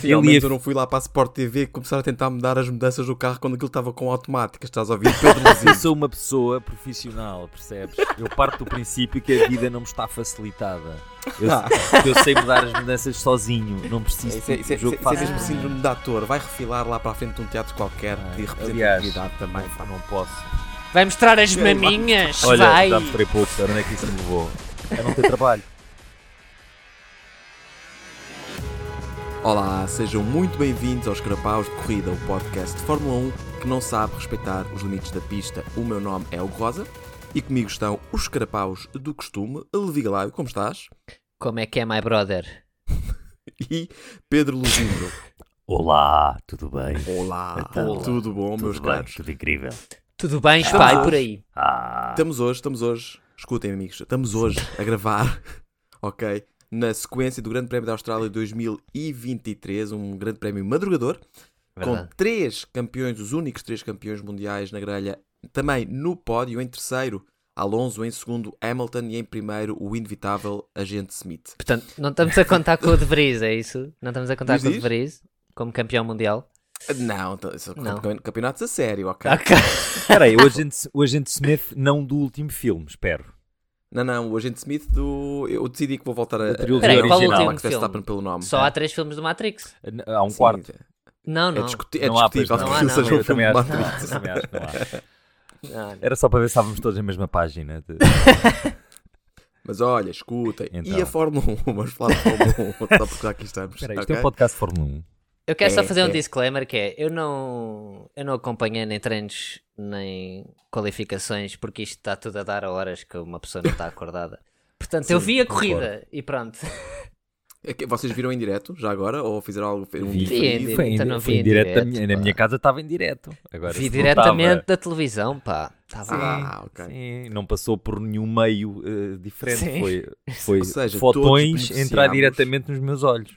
Finalmente ia- eu não fui lá para a Sport TV começar a tentar mudar as mudanças do carro quando aquilo estava com automática. Estás a ouvir? Pedro Eu sou uma pessoa profissional, percebes? Eu parto do princípio que a vida não me está facilitada. Eu, Ah. eu sei mudar as mudanças sozinho, não preciso Isso é, de isso é- jogo isso é- mesmo síndrome de ator. Vai refilar lá para a frente de um teatro qualquer Ah, Aliás, representatividade também. não, não posso. Vai mostrar as maminhas, Olha, vai. já mostrei pouco, onde é que isso me levou? A não ter trabalho. Olá, sejam muito bem-vindos aos Carapaus de Corrida, o podcast de Fórmula 1 que não sabe respeitar os limites da pista. O meu nome é Hugo Rosa e comigo estão os Carapaus do costume, Levi Galário, como estás? Como é que é, my brother? E Pedro Luzindo. Olá, tudo bem? Olá, Então, tudo bom, meus tudo bem, caros? tudo incrível. Tudo bem, Estamos pai, hoje. por aí? Ah, Estamos hoje, estamos hoje, escutem amigos, estamos hoje a gravar, ok? Na sequência do Grande Prémio da Austrália 2023, um grande prémio madrugador, com Verdade. três campeões, os únicos três campeões mundiais na grelha, também no pódio, em terceiro, Alonso, em segundo, Hamilton e em primeiro, o inevitável Agente Smith. Portanto, não estamos a contar com o De Vries, é isso? Não estamos a contar Diz, com o De. Vries como campeão mundial? Não, então, são Não. campe- campeonatos a sério, ok? Ok. espera aí, o agente, o agente Smith não do último filme, espero. Não, não, o Agente Smith do. Eu decidi que vou voltar a. Da trilogia Peraí, qual o original. último Max Verstappen filme? pelo nome. Só há três filmes do Matrix? Há um Sim, quarto. Não, É, não. discuti- é Não há, discutível pois que não. Não seja não. um filme acho, Matrix. não. Não, não. Era só para ver se estávamos todos na mesma página. de- Mas olha, escutem. Então. E a Fórmula 1? Vamos falar de Fórmula 1, só porque já aqui estamos. Espera aí, isto é um podcast de Fórmula 1. Eu quero só É, fazer um é. disclaimer que é, eu não, eu não acompanhei nem treinos nem qualificações porque isto está tudo a dar a horas que uma pessoa não está acordada. Portanto, eu Sim, vi a concordo. corrida e pronto. É que Vocês viram em direto, já agora? Ou fizeram algo? Um Vi, Vi em foi em, então não foi vi em direto, da minha, na minha casa estava em direto. Agora, Vi diretamente da televisão, pá. Estava lá. Ah, ok. Sim, não passou por nenhum meio eh, diferente. Sim. Foi, foi seja, fotões entrar diretamente nos meus olhos.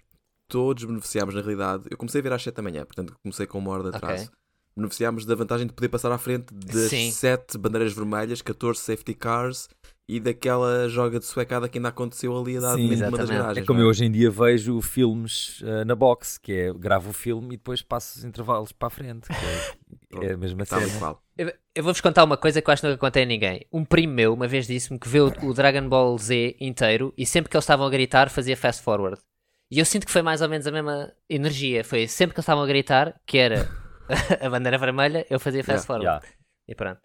Todos beneficiámos, na realidade. Eu comecei a ver às 7 da manhã, portanto comecei com uma hora de atraso. Beneficiámos da vantagem de poder passar à frente das Sim. 7 bandeiras vermelhas, 14 safety cars e daquela joga de suecada que ainda aconteceu ali a dar Sim, numa das garagens. É como não eu hoje em dia vejo filmes eh, na box, que é gravo o filme e depois passo os intervalos para a frente. Que é, é a mesma Tal e cena. Eu, eu vou-vos contar uma coisa que eu acho que nunca contei a ninguém. Um primo meu uma vez disse-me que vê o, o Dragon Ball Z inteiro e sempre que eles estavam a gritar fazia fast forward. E eu sinto que foi mais ou menos a mesma energia. Foi sempre que eles estavam a gritar, que era a bandeira vermelha, eu fazia fast forward. Yeah, E pronto.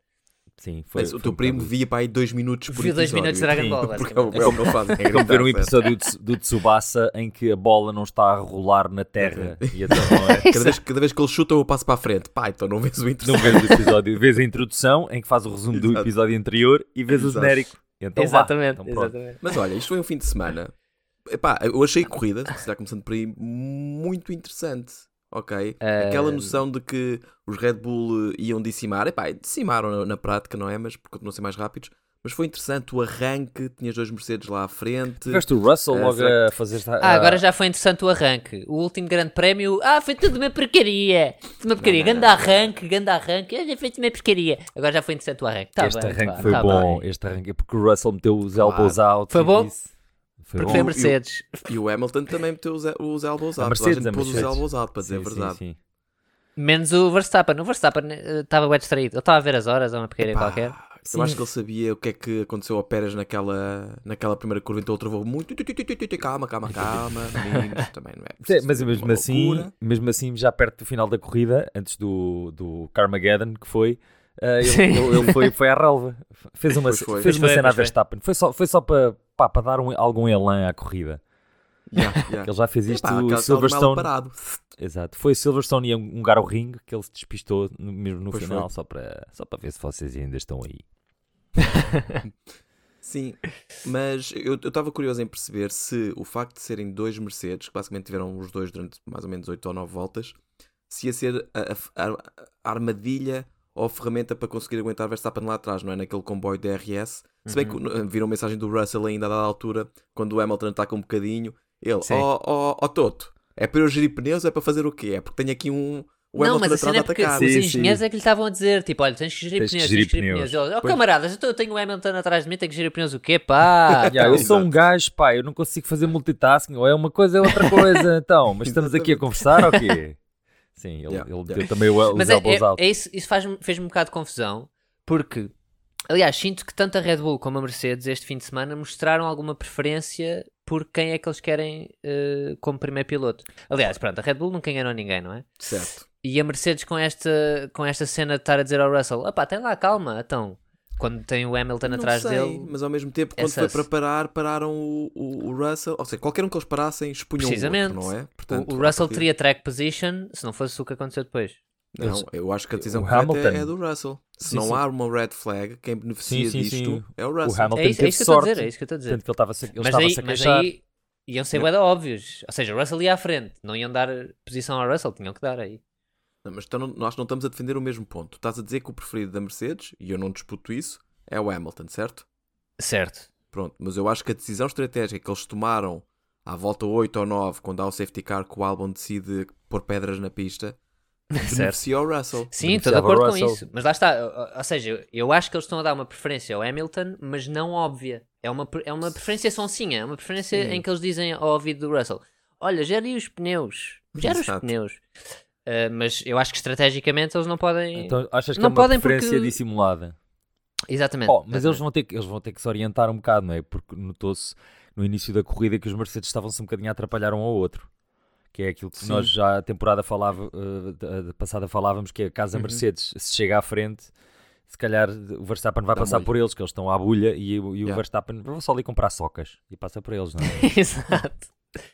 sim, foi, Mas o foi teu primo via para aí 2 minutos por Viu dois minutos de Dragon Sim, Ball, Porque é o, é o que ele faz. É como ver um episódio do, do Tsubasa em que a bola não está a rolar na terra e então não é. Cada vez, cada vez que eles chutam, eu passo para a frente. Pá, então não vês o Não interessante. vês o episódio, vês a introdução em que faz o resumo do Exato. episódio anterior e vês o Exato. genérico. Então vá. exatamente, Então exatamente. Mas olha, isto foi um fim de semana. Epá, eu achei a corrida, se já começando por aí, muito interessante. Ok? Aquela Eh, noção de que os Red Bull eh, iam dissimar. Epá, dissimaram na, na prática, não é? Mas porque continuam a ser mais rápidos. Mas foi interessante o arranque. Tinhas dois Mercedes lá à frente. Tiveste o Russell Eh, logo será a fazer. Ah, agora já foi interessante o arranque. O último grande prémio. Ah, foi tudo uma porcaria. Tudo uma porcaria. Não, não, Ganda arranque, ganda arranque. Olha, foi tudo uma porcaria. Agora já foi interessante o arranque. Tá este bem, arranque pá, foi tá bom. bem. Este arranque, porque o Russell meteu os Claro. elbows out. Foi bom? disse- Foi Porque foi a E o- Mercedes. E o Hamilton também meteu os, os elbows A out. Mercedes, a a gente pôs os Mercedes. elbows out, para dizer Sim, a sim, verdade. sim. Menos o Verstappen. O Verstappen eh, estava bem distraído. Ele estava a ver as horas, ou uma Pá, qualquer. Eu Sim. acho que ele sabia o que é que aconteceu ao Pérez naquela, naquela primeira curva, então ele travou muito. Calma, calma, calma, meninos, também não é. Sim, mas mesmo assim, loucura. mesmo assim, já perto do final da corrida, antes do, do Carmageddon, que foi, Sim. ele, ele- ele foi, foi à relva. Fez uma, Pois foi. fez uma foi, cena a. Verstappen. Foi só, foi só para, pá, para dar um, algum elan à corrida. Yeah, yeah. Ele já fez isto Epá, o Silverstone. parado. Exato. Foi Silverstone e um, um Ring que ele se despistou no- mesmo no Pois final, foi. só para, só para ver se vocês ainda estão aí. Sim, mas eu estava curioso em perceber se o facto de serem dois Mercedes, que basicamente tiveram os dois durante mais ou menos 8 ou 9 voltas, se ia ser a, a- a armadilha ou a ferramenta para conseguir aguentar Verstappen lá atrás, não é? Naquele comboio DRS. Se bem que Uhum. uh, viram mensagem do Russell ainda a dada altura, quando o Hamilton ataca um bocadinho, ele, ó ó ó Toto, é para eu gerir pneus, é para fazer o quê? É porque tenho aqui um, o não, Hamilton mas a atrás cena é porque atacar. os Sim, engenheiros sim. é que lhe estavam a dizer, tipo, olha, tens que gerir Tens que pneus, gerir tens que gerir pneus. pneus. Oh, Pois. camaradas, eu tenho o Hamilton atrás de mim, tenho que gerir pneus o quê, pá? Yeah, eu sou um gajo, pá, eu não consigo fazer multitasking, ou é uma coisa ou é outra coisa, então, mas estamos aqui a conversar ou quê? Sim, ele, Yeah, ele yeah. deu também o, Mas os é, elbows é- out. é isso, isso fez-me um bocado de confusão, porque, aliás, sinto que tanto a Red Bull como a Mercedes este fim de semana mostraram alguma preferência por quem é que eles querem eh, como primeiro piloto. Aliás, pronto, a Red Bull nunca enganou ninguém, não é? Certo. E a Mercedes com esta, com esta cena de estar a dizer ao Russell, opá, tem lá calma, então, quando tem o Hamilton Não atrás sei, dele... mas ao mesmo tempo, quando é foi para parar, pararam o, o, o Russell. Ou seja, qualquer um que eles parassem expunham Precisamente. o outro, não é? O, Portanto, o à Russell teria track position se não fosse o que aconteceu depois. Não, eu acho que a decisão o correta Hamilton- é, é do Russell. Se Sim, não sim. há uma red flag, quem beneficia Sim, sim, disto sim. é o O Russell. Hamilton É isso, é teve isso que eu estou a dizer, é isso que eu estou a dizer. tanto que ele estava ele Mas estava-se aí, a mas aí iam ser bué de óbvios. Ou seja, o Russell ia à frente, não iam dar posição ao Russell, tinham que dar aí. Não, mas então nós não estamos a defender o mesmo ponto. Tu estás a dizer que o preferido da Mercedes, e eu não disputo isso, é o Hamilton, certo? Certo. Pronto, mas eu acho que a decisão estratégica que eles tomaram à volta 8 ou 9, quando há o safety car que o Albon decide pôr pedras na pista, certo. beneficia o Russell. Sim, estou de acordo com isso. Mas lá está, ou- seja, eu acho que eles estão a dar uma preferência ao Hamilton, mas não óbvia. É uma, é uma preferência sonsinha, é uma preferência Sim. em que eles dizem ao ouvido do Russell: Olha, gere os pneus, gera os pneus. Ah, mas eu acho que estrategicamente eles não podem. Então achas que Não é uma podem preferência porque- dissimulada? Exatamente. Oh, mas eles exatamente. vão, ter que, eles vão ter que se orientar um bocado, não é? Porque notou-se no início da corrida que os Mercedes estavam-se um bocadinho a atrapalhar um ao outro. Que é aquilo que Sim. nós já a temporada falava, uh, da- da passada falávamos, que é caso a Uhum. Mercedes se chega à frente, se calhar o Verstappen vai Dá passar molho. por eles, que eles estão à bulha, e, o- e o Yeah. Verstappen vou só ali comprar socas e passa por eles, não é? Exato.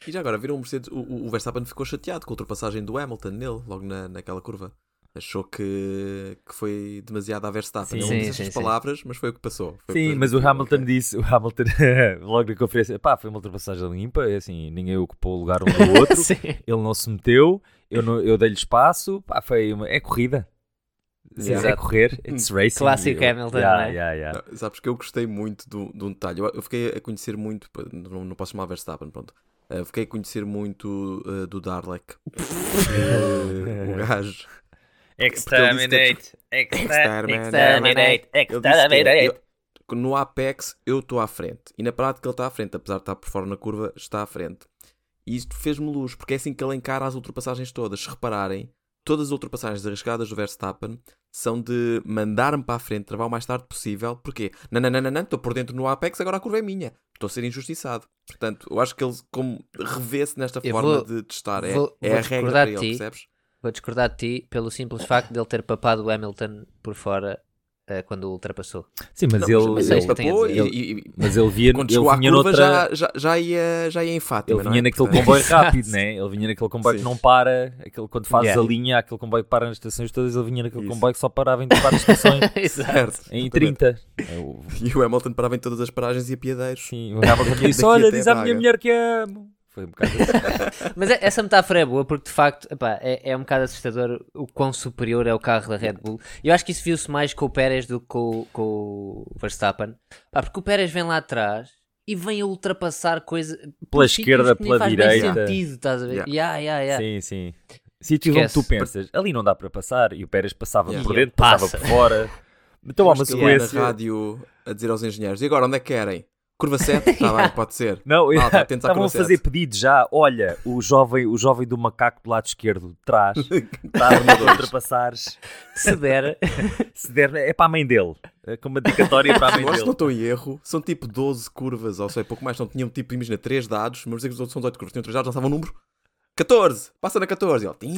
E já agora, viram o Mercedes, o, o- o Verstappen ficou chateado com a ultrapassagem do Hamilton nele, logo na, naquela curva. Achou que, que foi demasiado a Verstappen. Sim. Não disse estas sim. palavras, mas foi o que passou. Foi Sim, mas o Hamilton ok. disse, o Hamilton logo na conferência, pá, foi uma ultrapassagem limpa, é assim, ninguém ocupou o lugar um do outro, Sim. ele não se meteu, eu, não- eu dei-lhe espaço, pá, foi uma, é corrida. Sim, Yeah. É correr, it's racing. Clássico Eu- Hamilton, yeah, não é? yeah, yeah. Não, sabes que eu gostei muito do- de um detalhe. Eu, eu fiquei a conhecer muito, não, não posso chamar Verstappen, pronto. Uh, fiquei a conhecer muito uh, do Darlek. Uh, o gajo. Exterminate, Exterminate. Eu- no Apex eu estou à frente. E na prática ele está à frente, apesar de estar por fora na curva, está à frente. E isto fez-me luz, porque é assim que ele encara as ultrapassagens todas. Se repararem, todas as ultrapassagens arriscadas do Verstappen são de mandar-me para a frente, travar o mais tarde possível. Porquê? Não, não, não, não, estou por dentro no Apex, agora a curva é minha. Estou a ser injustiçado. Portanto, eu acho que ele como revê-se nesta Eu forma vou- de testar. É, vou- é vou a regra para ele, percebes? Vou discordar de ti pelo simples facto de ele ter papado o Hamilton por fora eh, quando o ultrapassou. Sim, mas Não, ele, mas ele que dizer. e, e- mas ele via, quando ele chegou à vinha curva noutra, já, já, já, ia, já ia em Fátima. ele não vinha é? naquele comboio rápido, né? Ele vinha naquele comboio que Sim. não para, aquele, quando fazes Yeah. a linha, aquele comboio que para nas estações todas, ele vinha naquele Isso. comboio que só parava em quatro estações Exato. Em exatamente. 30. É o- E o Hamilton parava em todas as paragens e a piadeiros. Sim, o Hamilton disse: Olha, diz à Braga." minha mulher que amo. Foi um bocado. Mas é- essa metáfora é boa porque de facto epá, é, é um bocado assustador o quão superior é o carro da Red Bull. Eu acho que isso viu-se mais com o Pérez do que com, com o Verstappen. Pá, porque o Pérez vem lá atrás e vem a ultrapassar coisa por sítios esquerda, que nem pela faz bem direita. sentido, estás a ver? Yeah. Yeah, yeah, yeah. Sim, sim. Sítios onde tu pensas, ali não dá para passar, e o Pérez passava Yeah. por dentro, passava passa. por fora. Então há uma Acho que ele ia na sequência. rádio a dizer aos engenheiros: e agora onde é que querem? Curva 7? Está bem, pode ser. Não, Malta, à estavam a fazer sete. pedidos já. Olha, o jovem, o jovem do macaco do lado esquerdo de trás está a ultrapassares. Se der, Se der, é para a mãe dele. É com uma dedicatória para a mãe Eu acho que não dele. estou em erro. São tipo 12 curvas, ou seja, pouco mais. Não tinham tipo, imagina, 3 dados. Mas os outros são 18 curvas. Tinham 3 dados, lançavam um número. 14! Passa na 14. E ele, "Tim,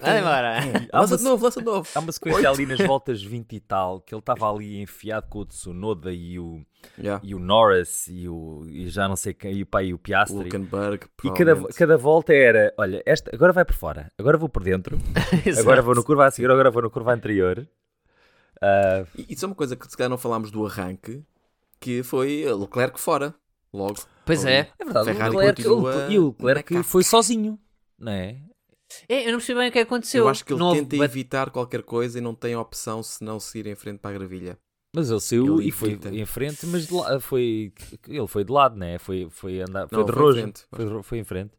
vai embora. Lança de novo, lança de novo. Há uma sequência ali nas voltas 20 e tal, que ele estava ali enfiado com o Tsunoda e o, Yeah. e o Norris e o e já não sei quem, e o pai e o O Piastri. Hulkenberg. E cada, cada volta era, olha, esta, agora vai por fora, agora vou por dentro, agora vou no curva a seguir, agora vou no curva anterior. Ah, E isso é uma coisa que se calhar não falámos do arranque, que foi Leclerc fora. Logo. Pois é. é verdade, Ferrari o Leclerc, continua e o Leclerc foi sozinho, não é? É, eu não percebi bem o que aconteceu. Eu acho que ele houve tenta evitar qualquer coisa e não tem opção se não seguir em frente para a gravilha. Mas ele saiu Ele e foi em frente, mas de la- foi, ele foi de lado, né? Foi, foi andar, foi Não, de rojo, frente. foi, foi em frente.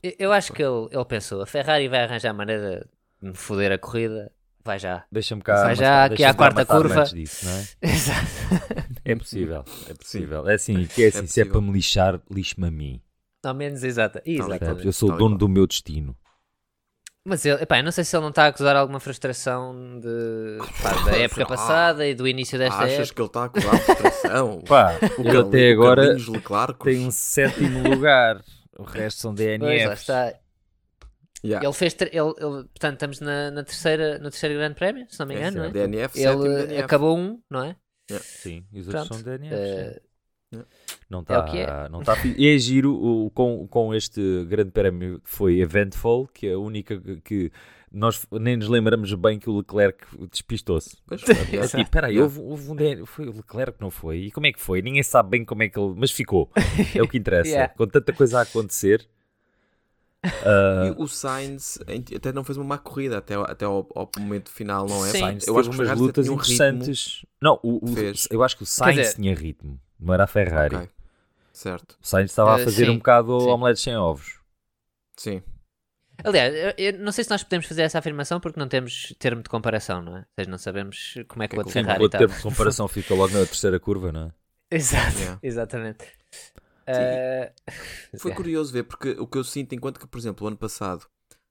Eu- Eu acho que ele, ele pensou, a Ferrari vai arranjar maneira de me foder a corrida, vai já. Deixa-me cá. Vai já aqui à quarta curva. Disso, não é? Exato. é possível, é possível. É assim, que é assim, É se é para me lixar, lixe-me a mim. Ao menos, exata. Exatamente. Eu sou o e dono do meu destino. Mas ele, epá, eu não sei se ele não está a acusar alguma frustração de, pá, da época Ah, passada e do início desta Achas época. que ele está a acusar frustração? Pá, O ele até agora tem um sétimo lugar. O resto são Pois, DNFs. está. Yeah. Ele fez. Ele, ele- portanto, estamos na, na terceira, no terceiro grande prémio, se não me É, engano, não é? DNF, sétimo Ele DNF. acabou um, não é? Sim, e os outros são DNFs. Eh, Não É está o que é. não tá, e é giro o, com, com este grande prémio que foi Eventful, que é a única que, nós nem nos lembramos bem que o Leclerc despistou-se. Pois, É tipo, peraí, Yeah. houve, houve um foi o Leclerc que não foi? E como é que foi? Ninguém sabe bem como é que ele. Mas ficou. É o que interessa. Yeah. Com tanta coisa a acontecer. E o Sainz até não fez uma má corrida até, até ao, ao momento final, não é? Sim. Sainz eu acho que umas lutas um ritmo. interessantes. Não, o, o- Fez. eu acho que o Sainz dizer- tinha ritmo, não era a Ferrari. Ok, Certo, O Sainz estava a Eh, fazer sim, um bocado sim. omelete sem ovos. sim. Aliás, eu, eu não sei se nós podemos fazer essa afirmação porque não temos termo de comparação, não é? Ou seja, não sabemos como é que o é outro o- Ferrari o termo de comparação fica logo na terceira curva, não é? Exato, Yeah. exatamente. Eh, Foi curioso ver, porque o que eu sinto, enquanto que, por exemplo, o ano passado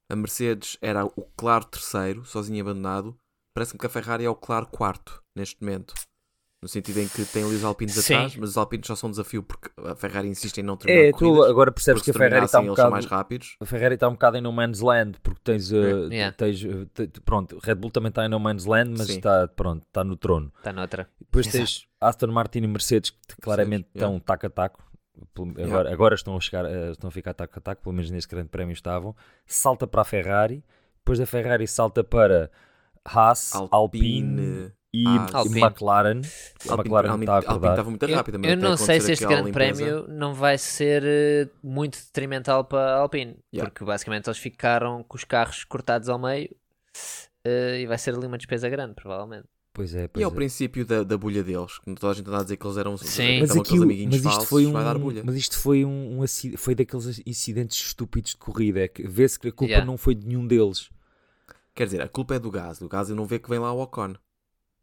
a Mercedes era o claro terceiro, sozinho abandonado, parece-me que a Ferrari é o claro quarto neste momento. No sentido em que tem ali os Alpinos Sim. atrás, mas os Alpinos só são um desafio porque a Ferrari insiste em não terminar É, tu agora percebes que a Ferrari está um são mais bocado. rápidos. A Ferrari está um bocado em no man's land, porque tens, uh, Yeah. tens uh, pronto, Red Bull também está em no man's land, mas Sim. está, pronto, está no trono. Está noutra. Depois Exato. tens Aston Martin e Mercedes que te- claramente yeah. estão taco a taco. Agora, agora estão, a chegar, eh, estão a ficar taco a taco, pelo menos neste grande prémio estavam. Salta para a Ferrari, depois da Ferrari salta para Haas, Alpine, Alpine, e, Alpine. McLaren. A Alpine, McLaren Alpine, está a Alpine acordar. estava muito Eu, rápido. eu não sei se este grande prémio não vai ser eh, muito detrimental para a Alpine, Yeah. porque basicamente eles ficaram com os carros cortados ao meio eh, e vai ser ali uma despesa grande, provavelmente. Pois é, E pois é o é. princípio da, da bolha deles. que Toda a gente anda a dizer que eles eram, Sim. Mas, eram aqui, aqueles o- amiguinhos mas isto falsos, foi um, vai dar bolha. mas isto foi um, um foi daqueles incidentes estúpidos de corrida. É que vê-se que a culpa Yeah. não foi de nenhum deles. Quer dizer, a culpa é do gás. O gás eu não vê que vem lá o Ocon.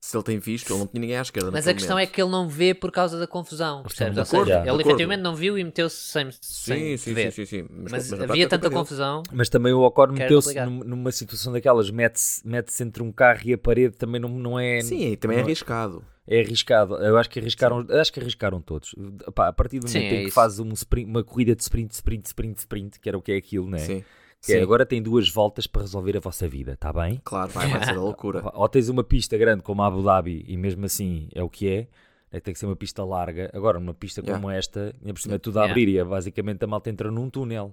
Se ele tem visto, ele não tinha ninguém à esquerda. Mas a questão momento. é que ele não vê por causa da confusão, percebes? Ou seja, ele efetivamente não viu e meteu-se sem, Sim, sem sim, ver. sim, sim, sim. Mas, na prática havia é tanta confusão. Mas também o Quero meteu-se numa situação daquelas, mete-se mete entre um carro e a parede, também não, não é. Sim, também é não- arriscado. É arriscado. Eu acho que arriscaram, acho que arriscaram todos. Pá, a partir do Sim, momento é em que isso. fazes um sprint- uma corrida de sprint, sprint, sprint, sprint, que era o que é aquilo, né? Sim. Que é, Sim, agora tem duas voltas para resolver a vossa vida, está bem? claro, vai, vai ser a loucura. Ou tens uma pista grande como a Abu Dhabi e mesmo assim é o que é, é que tem que ser uma pista larga. Agora, numa pista Yeah. como esta, ainda por cima é tudo a Yeah. abrir e é basicamente a malta entra num túnel.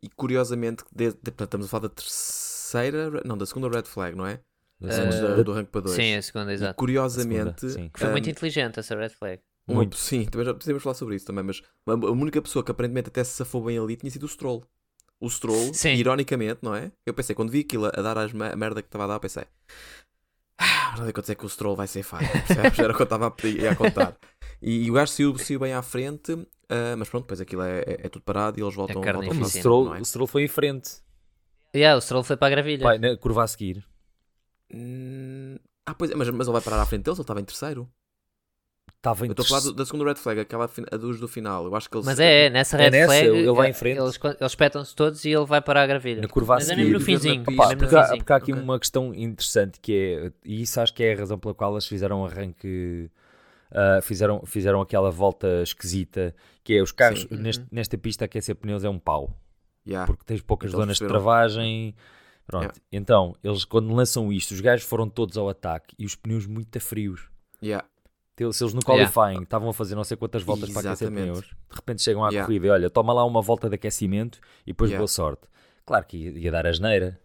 E curiosamente, de- de- estamos a falar da terceira, não, da segunda red flag, não é? Da Antes segunda- da- do rank para dois. Sim, a segunda, E exato. curiosamente, segunda, sim. Que foi um, muito inteligente essa red flag. muito, sim, também já precisamos falar sobre isso também, mas a única pessoa que aparentemente até se safou bem ali tinha sido o Stroll. O Stroll, Sim. ironicamente, não é? Eu pensei, quando vi aquilo a dar as a merda que estava a dar, pensei, ah, não é que o Stroll vai ser falho, percebes? Era o que eu estava a, pedir- a contar. E, e o gajo saiu, saiu bem à frente, ah, mas pronto, depois aquilo é, é- é tudo parado e eles voltam, carne voltam em O Stroll, não é? o Stroll foi em frente. Yeah, o Stroll foi para a gravilha. Pai, na curva a seguir. Hum, Ah, pois é, mas, mas ele vai parar à frente deles, ele estava em terceiro. Estava em Eu estou a falar da segunda red flag, aquela a dos do final. Eu acho que eles. Mas é, é, nessa É red nessa, flag, ele vai em eh, frente. Eles, eles espetam-se todos e ele vai para a gravilha. na curva a Mas é seguir. mesmo no Mesmo na finzinho. é no porque, há, porque há aqui Ok. uma questão interessante que é, e isso acho que é a razão pela qual eles fizeram um arranque, ah, fizeram, fizeram aquela volta esquisita, que é os carros Sim. neste- Uhum. nesta pista aquecer pneus é um pau, Yeah. porque tens poucas Então zonas de travagem. Pronto. Yeah. Então, eles quando lançam isto, os gajos foram todos ao ataque e os pneus muito frios. Yeah. Se eles no Yeah. qualifying estavam a fazer não sei quantas voltas para aquecer Exatamente. pneus, de repente chegam à Yeah. corrida e olha, toma lá uma volta de aquecimento e depois Yeah. boa sorte. Claro que ia, dar asneira.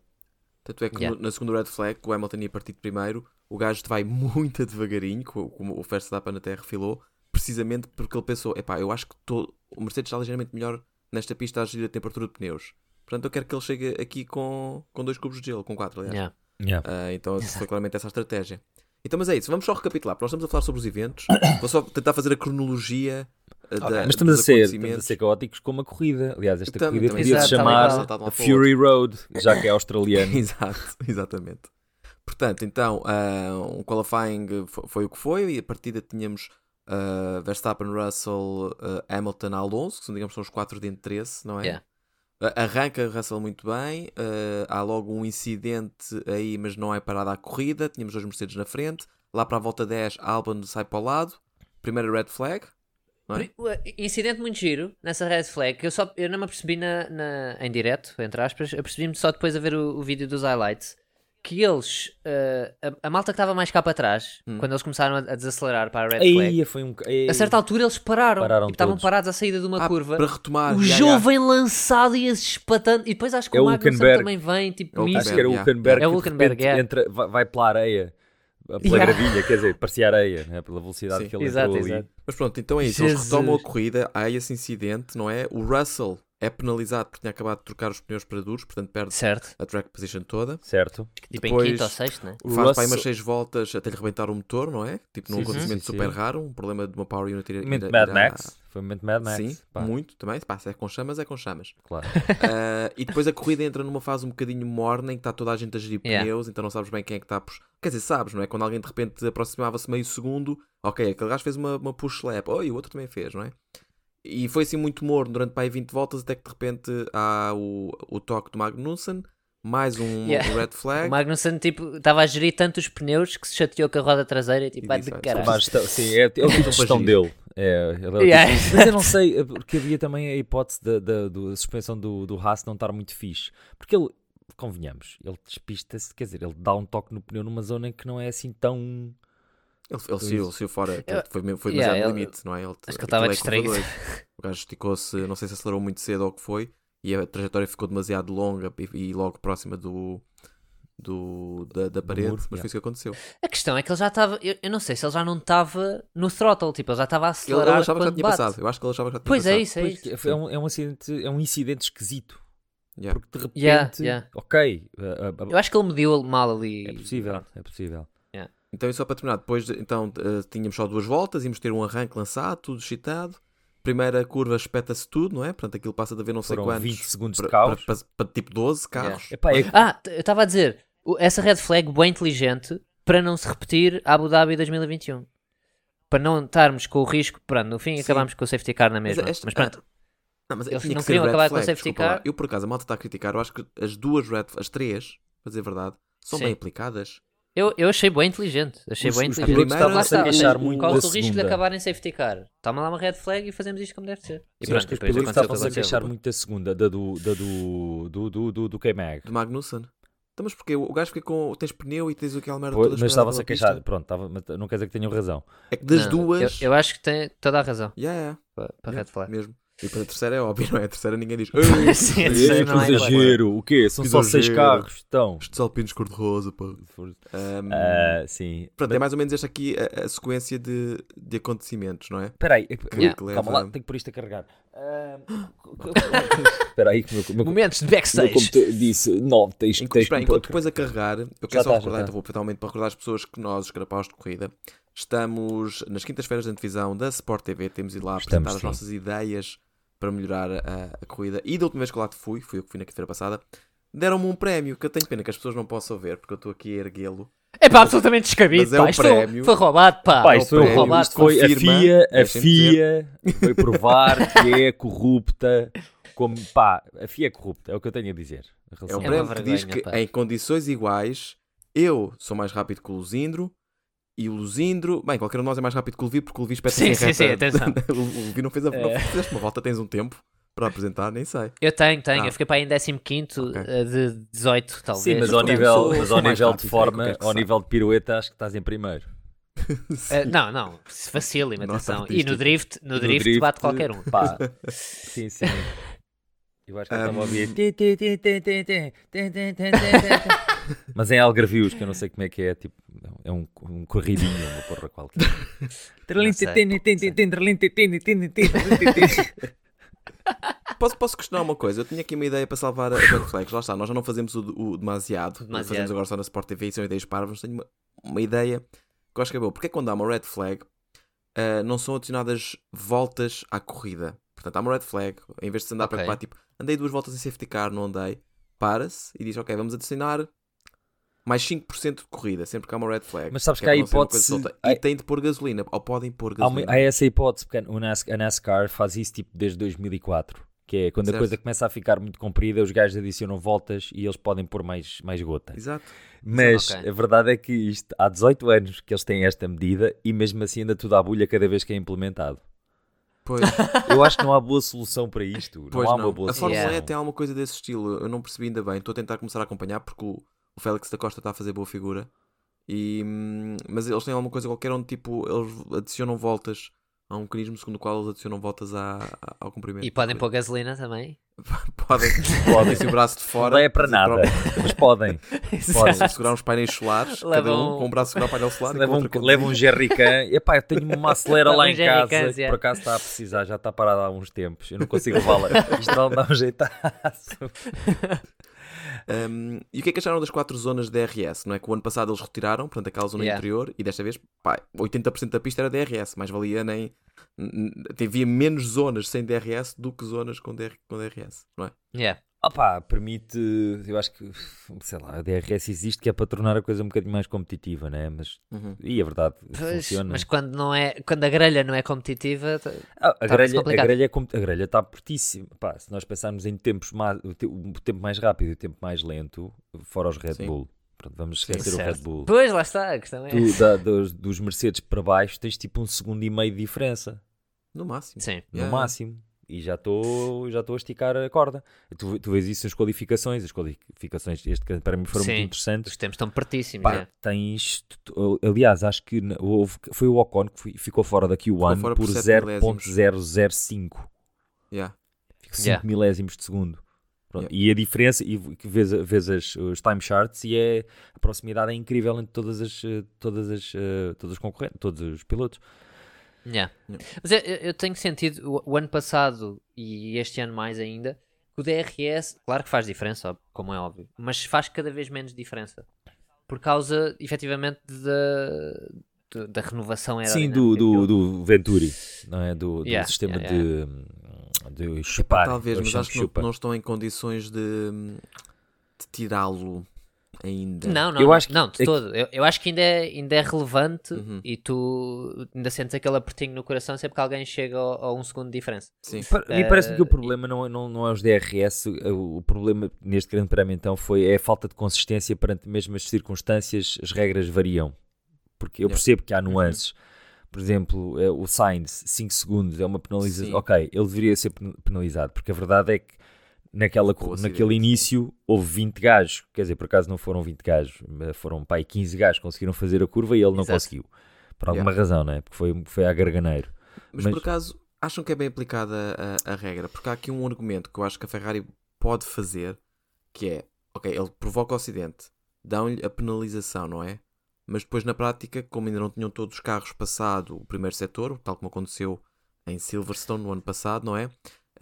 Tanto é que Yeah. no- na segunda red flag, o Hamilton ia partir de primeiro, o gajo vai muito devagarinho, co- como o Verstappen até refilou, precisamente porque ele pensou: epá, eu acho que to- o Mercedes está ligeiramente melhor nesta pista a gerir a temperatura de pneus. Portanto, eu quero que ele chegue aqui com, com dois cubos de gelo, com quatro, aliás. Yeah. Yeah. Ah, então foi claramente essa a estratégia. Então, mas é isso, vamos só recapitular, porque nós estamos a falar sobre os eventos. Vou só tentar fazer a cronologia da, Mas estamos a, ser, estamos a ser caóticos como a corrida. Aliás, esta Também- corrida também podia se chamar a Fury Road, já que é australiano. Exato, exatamente. Portanto, então, ah, um qualifying fo- foi o que foi, e a partida tínhamos ah, Verstappen, Russell, ah, Hamilton, Alonso, que são, digamos, são os quatro de interesse, não é? Yeah. Arranca Russell muito bem, ah, há logo um incidente aí, mas não é parada a corrida, tínhamos dois Mercedes na frente, lá para a volta 10, Albon sai para o lado, primeira red flag, é? Incidente muito giro nessa red flag eu, só, eu não me apercebi na, na- em direto, entre aspas, apercebi-me só depois a ver o, o vídeo dos highlights que eles, eh, a, a malta que estava mais cá para trás, Hum. quando eles começaram a, a desacelerar para a red flag, Aí foi um. A certa altura eles pararam, Pararam tipo, estavam parados à saída de uma Ah, curva. para retomar, O yeah, Joe yeah. lançado e esse espatando. E depois acho que É o Hülkenberg. também vem, tipo, É o misto. Acho que era o Yeah. Hulkenberg É o que yeah. entra, vai, vai pela areia, pela Yeah. gravilha, quer dizer, parecia areia, né? pela velocidade Sim. que ele Exato, entrou ali. exato. Mas pronto, então é isso. Eles Jesus. retomam a corrida, há esse incidente, não é? O Russell é penalizado porque tinha acabado de trocar os pneus para duros, portanto perde Certo. a track position toda. Certo? Tipo Depois- em quinto ou sexto, né? O Faz para aí Russell- umas 6 voltas até lhe rebentar o motor, não é? Tipo num Sim, acontecimento sim, super sim. raro, um problema de uma power unit ir, ir, Momento ir Mad a- Max. Foi momento Mad Max. Sim, Pá, muito também. Pá, se é com chamas, é com chamas. Claro. Ah, e depois a corrida entra numa fase um bocadinho morna em que está toda a gente a gerir Yeah. pneus, então não sabes bem quem é que está a puxar. Quer dizer, sabes, não é? Quando alguém de repente aproximava-se meio segundo, ok, aquele gajo fez uma, uma push lap, oh, e o outro também fez, não é? E foi assim muito morno durante para aí 20 voltas, até que de repente há o, o toque do Magnussen, mais um Yeah. red flag. O Magnussen, tipo, estava a gerir tanto os pneus que se chateou com a roda traseira e tipo, E vai de "Ah, caralho. Mas, tá- sim, é, é o tipo de gestão dele. É, ele é tipo- Yeah. Mas eu não sei, é porque havia também a hipótese da, da, da suspensão do, do Haas não estar muito fixe. Porque ele, convenhamos, ele despista-se, quer dizer, ele dá um toque no pneu numa zona em que não é assim tão. Ele, ele saiu, saiu fora, Eu- foi, foi Yeah, demasiado ele- limite, não é? Ele, Acho que ele estava é distraído. O gajo esticou-se, não sei se acelerou muito cedo ou o que foi, e a trajetória ficou demasiado longa e, e logo próxima do, do, da, da parede, muro, mas yeah. foi isso que aconteceu. A questão é que ele já estava. Eu, eu não sei se ele já não estava no throttle, tipo, ele já estava a Ele, acelerar. ele achava que já tinha bate. passado, eu acho que ele achava que já tinha Pois é passado. isso, é Pois, isso. que é, um, é, um acidente, é um incidente esquisito. Yeah. Porque de repente, Yeah, yeah. ok, a- a- Eu acho que ele mediu mal ali. é possível, é possível. Então, e só para terminar, depois de- então, eh, tínhamos só duas voltas, íamos ter um arranque lançado, tudo excitado. Primeira curva espeta-se tudo, não é? Portanto, aquilo passa de haver não sei Foram quantos 20 segundos de para, caos. para- para- para tipo 12 carros. Epá, é- Ah, eu estava a dizer, essa red flag bem inteligente para não se repetir Abu Dhabi 2021. Para não estarmos com o risco, pronto, no fim Sim. acabamos com o safety car na Mas mesma. esta- Mas pronto, Não, mas Eles tinha não queriam acabar com o flag, safety desculpa lá. car. Eu, por acaso, a malta está a criticar. Eu acho que as duas red as três, para dizer a verdade, são Sim. bem aplicadas. Eu, eu achei bem inteligente. Achei Os- bem os inteligente. estavam a queixar muito corre o risco de acabar em safety car. Toma lá uma red flag e fazemos isto como deve ser. E pronto, que os pilotos estavam-se a queixar muito da segunda, da do, da do, do, do, do, do K-Mag. Do Magnussen. Então, mas porque o gajo fica com. Tens pneu e tens aquela merda toda Mas estavam-se a queixar, pista. pronto, mas não quer dizer que tenham razão. É que das Não, duas. Eu, eu acho que tem toda a razão Yeah, yeah, para, para yeah, red flag. Mesmo. E para a terceira é óbvio, não é? A terceira ninguém diz. Sim, a "Ei, terceira Ei, não é exagero, o quê? São Que só seis exagero. carros, então. Estes alpinos cor-de-rosa, pá. Um, Ah, sim. Pronto, é mais ou menos esta aqui a, a sequência de, de acontecimentos, não é? Espera aí, Yeah. calma leva- lá, tenho que pôr isto a carregar. Espera aí, que o meu, meu, Momentos de meu backstage. computador disse 9, tens, Enquanto, tens espera, que enquanto depois a carregar, eu Já quero só tá, já recordar, tá. então vou totalmente para recordar as pessoas que nós, os carapaus de corrida, estamos nas quintas-feiras de antevisão da Sport TV, temos ido lá Estamos, apresentar as sim. nossas ideias para melhorar a, a corrida. E da última vez que eu lá fui, fui eu que fui na quinta-feira passada, deram-me um prémio que eu tenho pena que as pessoas não possam ver, porque eu estou aqui a erguê-lo. É pá, absolutamente descabido. Mas é pá. um Isto foi- prémio. Foi roubado, pá. Pá, é isto o foi, roubado, isto foi a confirma, FIA, a FIA foi provar que é corrupta, como, pá, a FIA é corrupta, é o que eu tenho a dizer. em É um a- prémio que diz que pá. em condições iguais eu sou mais rápido que o Luzindro e o Luzindro, bem, qualquer um de nós é mais rápido que o Levi porque o Levi espeta Sim, sim, reta. sim, atenção. o Levi não fez a não É. fizeste uma volta, tens um tempo para apresentar, nem sei. Eu tenho, tenho. Ah. Eu fiquei para aí em 15 Ok. eh, de 18, talvez. Sim, mas ao nível, mas ao nível rápido, de é forma, que ao sabe. nível de pirueta, acho que estás em primeiro. Eh, não, não. Facílimo, atenção. E no drift, no No drift, bate qualquer um. Pá, sim, sim. Eu acho que eu estava a Um, ouvir. Mas em Algarvios, que eu não sei como é que é, tipo, é um, um corridinho, uma porra qualquer. Posso, posso questionar uma coisa? Eu tinha aqui uma ideia para salvar a Red Flags. Lá está, nós já não fazemos o, o demasiado. Demasiado. Fazemos agora só na Sport TV e são ideias parvas. Tenho uma, uma ideia que eu acho que é boa. Porque é quando há uma Red Flag, uh, não são adicionadas voltas à corrida. Portanto, há uma red flag. Em vez de se andar Ok. a preocupar, tipo, andei duas voltas em safety car, não andei, para-se e diz, ok, vamos adicionar mais 5% de corrida, sempre que há uma red flag. Mas sabes é que há uma hipótese- há- E tem de pôr gasolina, ou podem pôr Há, uma- gasolina. há essa hipótese, porque o NAS- a NASCAR faz isso tipo desde 2004. Que é quando Certo. a coisa começa a ficar muito comprida, os gajos adicionam voltas e eles podem pôr mais, mais gota. Exato. Mas Ok. a verdade é que isto há 18 anos que eles têm esta medida e mesmo assim anda tudo à bulha cada vez que é implementado. Pois, Eu acho que não há boa solução para isto. pois não há não. uma boa A Fórmula solução. E tem alguma coisa desse estilo. Eu não percebi ainda bem. Estou a tentar começar a acompanhar porque o, o Félix da Costa está a fazer boa figura. E, hum, mas eles têm alguma coisa qualquer onde tipo eles adicionam voltas. Há um mecanismo segundo o qual eles adicionam voltas à, à- ao comprimento. E podem pôr gasolina também. podem, podem se o braço de fora. Não é para nada, próprio- mas podem. Podem segurar uns painéis solares, cada um com um braço a segurar o painel solar. Levam, conduzir. levam um jerrycan. Epá, eu tenho uma acelera lá em um casa. yeah. Por acaso está a precisar, já está parada há uns tempos. Eu não consigo levá-la. Isto não dá um jeitaço. Um, e o que é que acharam das quatro zonas de DRS? Não é que o ano passado eles retiraram, portanto, aquela zona Yeah. interior, e desta vez, pá, 80% da pista era DRS, mais valia nem. Havia menos zonas sem DRS do que zonas com, DR, com DRS, não é? Yeah. Opá, permite, eu acho que, sei lá, a DRS existe que é para tornar a coisa um bocadinho mais competitiva, né? Mas, Uhum. e a verdade, Pois, funciona. mas quando, não é, quando a grelha não é competitiva, t- Ah, a, Tá grelha, a grelha é a grelha está pertíssima. Pá, se nós pensarmos em tempos mais, o, te- o tempo mais rápido e o tempo mais lento, fora os Red Sim. Bull. Pronto, vamos Sim, esquecer o Red. Bull. Pois, lá está, a questão é. Tu, da- dos, dos Mercedes para baixo tens tipo um segundo e meio de diferença, No máximo. Sim. no Yeah. máximo. E já estou já estou a esticar a corda. Tu, tu vês isso nas qualificações. As qualificações deste grande prémio foram Sim. muito interessantes. Os tempos estão pertíssimos. Pá, é. tens. Aliás, acho que houve, foi o Ocon que foi- ficou fora da Q1 fora por por sete milésimos. 0.005. Yeah. 5 Yeah. milésimos de segundo. Yeah. E a diferença, e que vês, vês as, os time charts e é, a proximidade é incrível entre todas as, eh, todas as, eh, todos os concorrentes, todos os pilotos. Yeah. Yeah. Mas eu, eu- eu tenho sentido o, o ano passado e este ano mais ainda que o DRS, claro que faz diferença, como é óbvio, mas faz cada vez menos diferença por causa efetivamente da, da, renovação Sim, do, do, do Venturi, não é? Do, do Yeah, sistema yeah, de, de chupar. Talvez, mas acho que não, não estão em condições de, de tirá-lo ainda. Não, não, Eu não, acho que- não, de é todo. Eu, eu acho que ainda é, ainda é relevante Uhum. e tu ainda sentes aquele apertinho no coração sempre que alguém chega a, a um segundo de diferença. Sim. Pa- A mim parece-me que o Eh, problema não, é- não, não é os DRS, o, o problema neste grande prémio então foi é a falta de consistência perante mesmo as circunstâncias, as regras variam. Porque eu percebo que há Uhum. nuances. Por exemplo, eh, o Sainz, 5 segundos é uma penalização. Sim. Ok, ele deveria ser pen- penalizado, porque a verdade é que naquela, o acidente. naquele início houve 20 gajos, quer dizer, por acaso não foram 20 gajos, foram pai 15 gajos que conseguiram fazer a curva e ele não Exato. conseguiu. Por alguma razão, não é? Porque foi, foi a garganeiro. Mas, Mas- por acaso acham que é bem aplicada a, a regra? Porque há aqui um argumento que eu acho que a Ferrari pode fazer, que é, ok, ele provoca o acidente, dão-lhe a penalização, não é? Mas depois na prática, como ainda não tinham todos os carros passado o primeiro setor, tal como aconteceu em Silverstone no ano passado, não é?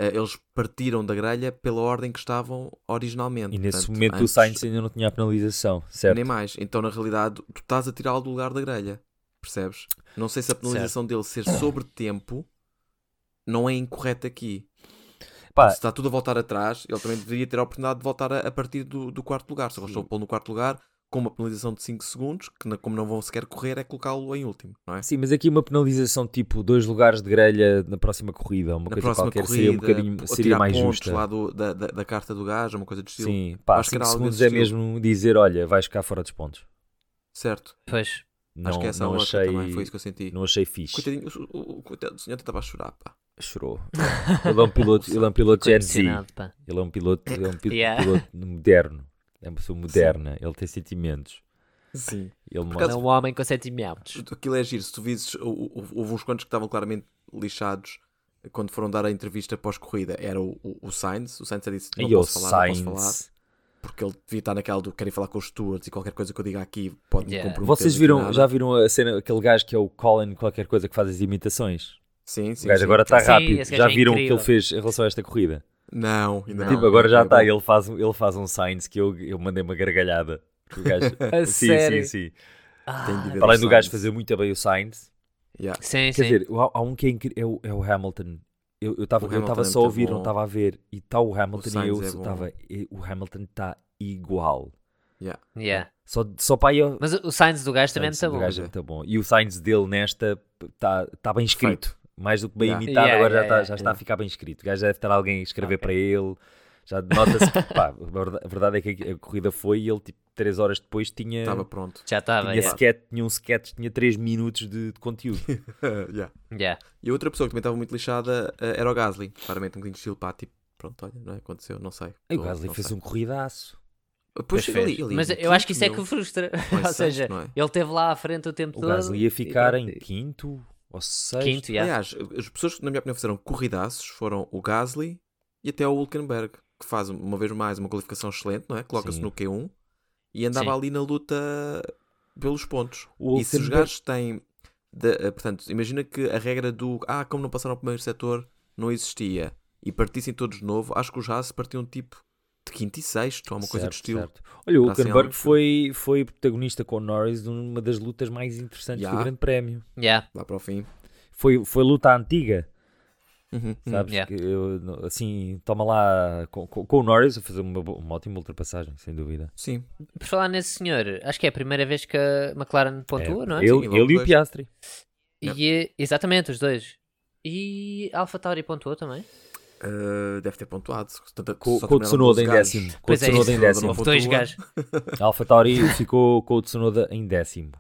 Eh, Eles partiram da grelha pela ordem que estavam originalmente. E nesse Portanto, momento o antes- Sainz ainda não tinha a penalização, certo? Nem mais. Então, na realidade, tu estás a tirá-lo do lugar da grelha. Percebes? Não sei se a penalização dele ser sobre tempo não é incorreta aqui. Pá, Se está tudo a voltar atrás, ele também deveria ter a oportunidade de voltar a, a partir do, do quarto lugar. Se eles estão a pô no quarto lugar, com uma penalização de 5 segundos, que na- como não vão sequer correr, é colocá-lo em último, não é? Sim, mas aqui uma penalização tipo dois lugares de grelha na próxima corrida, uma Na coisa próxima qualquer corrida, seria um bocadinho seria mais justa. lá do- da, da, da carta do gajo, uma coisa de estilo. Sim, pá, Acho que 5 era algo segundos é mesmo dizer, olha, vais ficar fora dos pontos. Certo. Pois. Não, Acho que essa é a não achei, também, foi isso que eu senti. não achei fixe. Coitadinho, o, o, o coitado do senhor estava a chorar, pá. Chorou. Ele é um piloto, ele é um piloto Gen Z. Ele é um piloto, ele é um pi- Yeah. piloto moderno. É uma pessoa moderna, ele tem sentimentos. Sim. Ele Por é um homem com sentimentos. Aquilo é giro. Se tu hou- houve uns quantos que estavam claramente lixados quando foram dar a entrevista pós-corrida. Era o, o, o Sainz. O Sainz disse: Não E posso falar, não posso falar. Sainz. Porque ele devia estar naquela do querem falar com os stewards e qualquer coisa que eu diga aqui pode me Yeah. comprometer. Vocês viram, já viram a cena, aquele gajo que é o Colin, qualquer coisa que faz as imitações? Sim, sim. o gajo sim. agora está Sim, rápido. esse Já é viram o que ele fez em relação a esta corrida? Não, ainda Não. não. Tipo, agora já É está, ele faz, ele faz um Sainz que eu, eu mandei uma gargalhada. O gajo, A sim, sério? sim, sim. Ah, Para além o do gajo fazer muito bem o Sainz, Yeah. Sim, Quer sim. dizer, há, há um que é, incri- é o, é o Hamilton. Eu estava O eu tava é só a ouvir, bom. não estava a ver. E está o Hamilton e Sainz eu é estava. O Hamilton está igual. Yeah. Yeah. Só, só para aí. Mas o Sainz do gajo também é muito do bom. gajo é muito bom. E o Sainz dele nesta está tá bem escrito. Mais do que bem Yeah. imitado, Yeah, agora yeah, já, tá- yeah, já está a ficar bem escrito. O gajo deve ter alguém a escrever Ok. para ele. Já nota-se que pá, a verdade- é que a corrida foi e ele, tipo, três horas depois tinha, Estava pronto. Já estava, tinha, yeah. sketch, tinha um sketch, tinha três minutos de, de conteúdo. Yeah. Yeah. E a outra pessoa que também estava muito lixada eh, era o Gasly. Claramente um bocadinho de estilo pá, tipo, pronto, olha, não é? aconteceu, não sei. E o Gasly fez sei. um corridaço. Pois Pois ele, Mas eu acho que isso é que o frustra. ou seja, é? ele esteve lá à frente o tempo O todo. Gasly ia e ficar pronto, em e- quinto ou sexto. Quinto, yeah. Aliás, as pessoas que, na minha opinião, fizeram corridaços foram o Gasly e até o Hulkenberg, que faz uma vez mais uma qualificação excelente, não é? Coloca-se no Q1 e andava Sim. ali na luta pelos pontos. O E se os Hulkenberg- gajos têm. de- eh, portanto, imagina que a regra do ah, como não passaram ao primeiro setor não existia e partissem todos de novo, acho que os Haas partiam tipo de quinto e sexto, ou uma coisa do Certo, estilo. certo. Olha, o algo. foi, foi protagonista com o Norris numa das lutas mais interessantes Yeah. do Grande Prémio. Yeah. Lá para o fim. Foi, foi luta antiga, Uhum, uhum. sabes? Yeah. Que eu, assim, toma lá com, com- com o Norris a fazer uma, uma ótima ultrapassagem, sem dúvida. Sim. Por falar nesse senhor, acho que é a primeira vez que a McLaren pontua, É, não é? Ele, Sim, ele e o. Piastri. E, eh, exatamente, os dois. E a AlphaTauri pontuou também? Uh, deve ter pontuado. Tanto- Com, o terminaram Tsunoda em 12 gajos. décimo. Com o Pois é, Tsunoda em décimo. Houve dois gajos. A AlphaTauri ficou com o Tsunoda em décimo.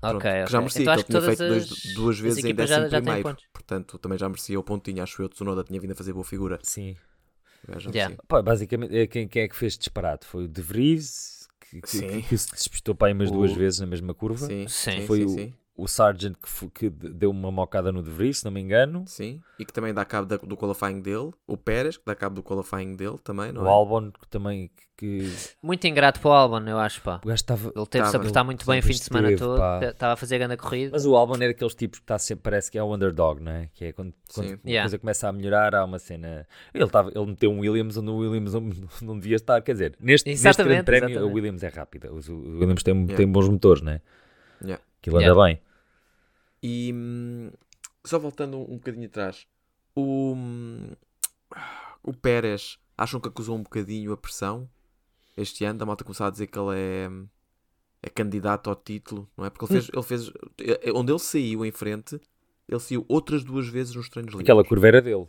Pronto, Ok, que ok. já merecia, Então que ele que tinha feito dois- as, duas as vezes em já, décimo já primeiro. pontos. Portanto, também já merecia o pontinho. Acho eu, o Tsunoda tinha vindo a fazer boa figura. Sim. Já Yeah. Pá, basicamente, é quem, quem é que fez disparate? Foi o De Vries, que, que, que, que se despistou para aí umas O- duas vezes na mesma curva. Sim, Sim. sim, Foi sim, o- sim. O Sargent que, que de- deu uma mocada no De Vries, se não me engano. Sim, e que também dá cabo da- do qualifying dele. O Pérez, que dá cabo do qualifying dele também, não o é? Albon que também que, Muito ingrato para o Albon, eu acho, pá. o gajo estava. Ele teve-se a Tava. portar muito bem o fim de semana esteve, todo. Estava a fazer a grande corrida. Mas o Albon é daqueles tipos que está sempre, parece que é o underdog, não é? Que é quando, quando a Yeah. coisa começa a melhorar, há uma cena. Ele, tava, ele meteu um Williams onde o Williams não, não devia estar. Quer dizer, neste, neste grande prémio, exatamente. o Williams é rápida. O o Williams tem, Yeah. tem bons motores, não é? Yeah. Aquilo anda Yeah. bem. E hum, só voltando um, um bocadinho atrás, o, hum, o Pérez acham que acusou um bocadinho a pressão este ano, da malta começar a dizer que ele é, é candidato ao título, não é? Porque ele fez, ele fez eh, onde ele saiu em frente, ele saiu outras duas vezes nos treinos livres. Aquela curva era dele.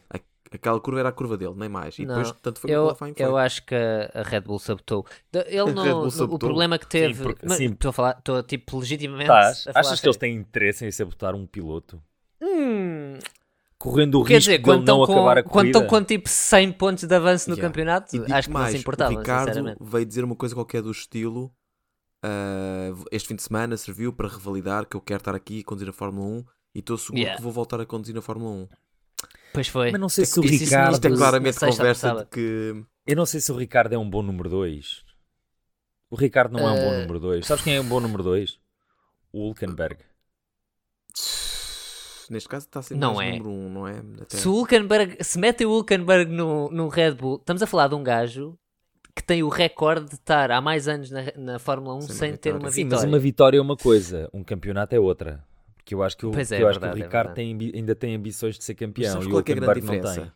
Aquela curva era a curva dele, nem mais. E Não, depois, tanto foi que o Eu, foi. eu acho que a a Red Bull sabotou. Ele A Red não, Bull o sabotou. problema que teve. porque- mas sim. Estou a falar, estou tipo legitimamente. A Achas que eles têm interesse em sabotar um piloto? Hum, Correndo o quer risco dizer, de quando não com, acabar a quando corrida? estão com tipo 100 pontos de avanço no Yeah. campeonato, acho que não mais, se o importavam, Ricardo veio dizer uma coisa qualquer do estilo ah, este fim de semana serviu para revalidar que eu quero estar aqui e conduzir a Fórmula 1 e estou seguro Yeah. que vou voltar a conduzir na Fórmula 1. Pois foi. Mas não sei se o Isso- Ricardo... Isto é claramente sexta conversa de que Eu não sei se o Ricardo é um bom número 2. O Ricardo não é um bom Eh, número 2. Sabes quem é um bom número 2? O Hulkenberg. neste caso está a ser Não mais é. número 1, não é? Até- Se o Hulkenberg, se metem o Hulkenberg no, no Red Bull, estamos a falar de um gajo que tem o recorde de estar há mais anos na, na Fórmula 1 Sem uma sem ter vitória. uma Sim, vitória. mas uma vitória é uma coisa, um campeonato é outra. Porque eu acho que o, Pois é, eu é acho que o verdade, é Ricardo verdade. tem ainda tem ambições de ser Mas campeão sabes e o qual é, que é a grande Hulkenberg não tem. diferença?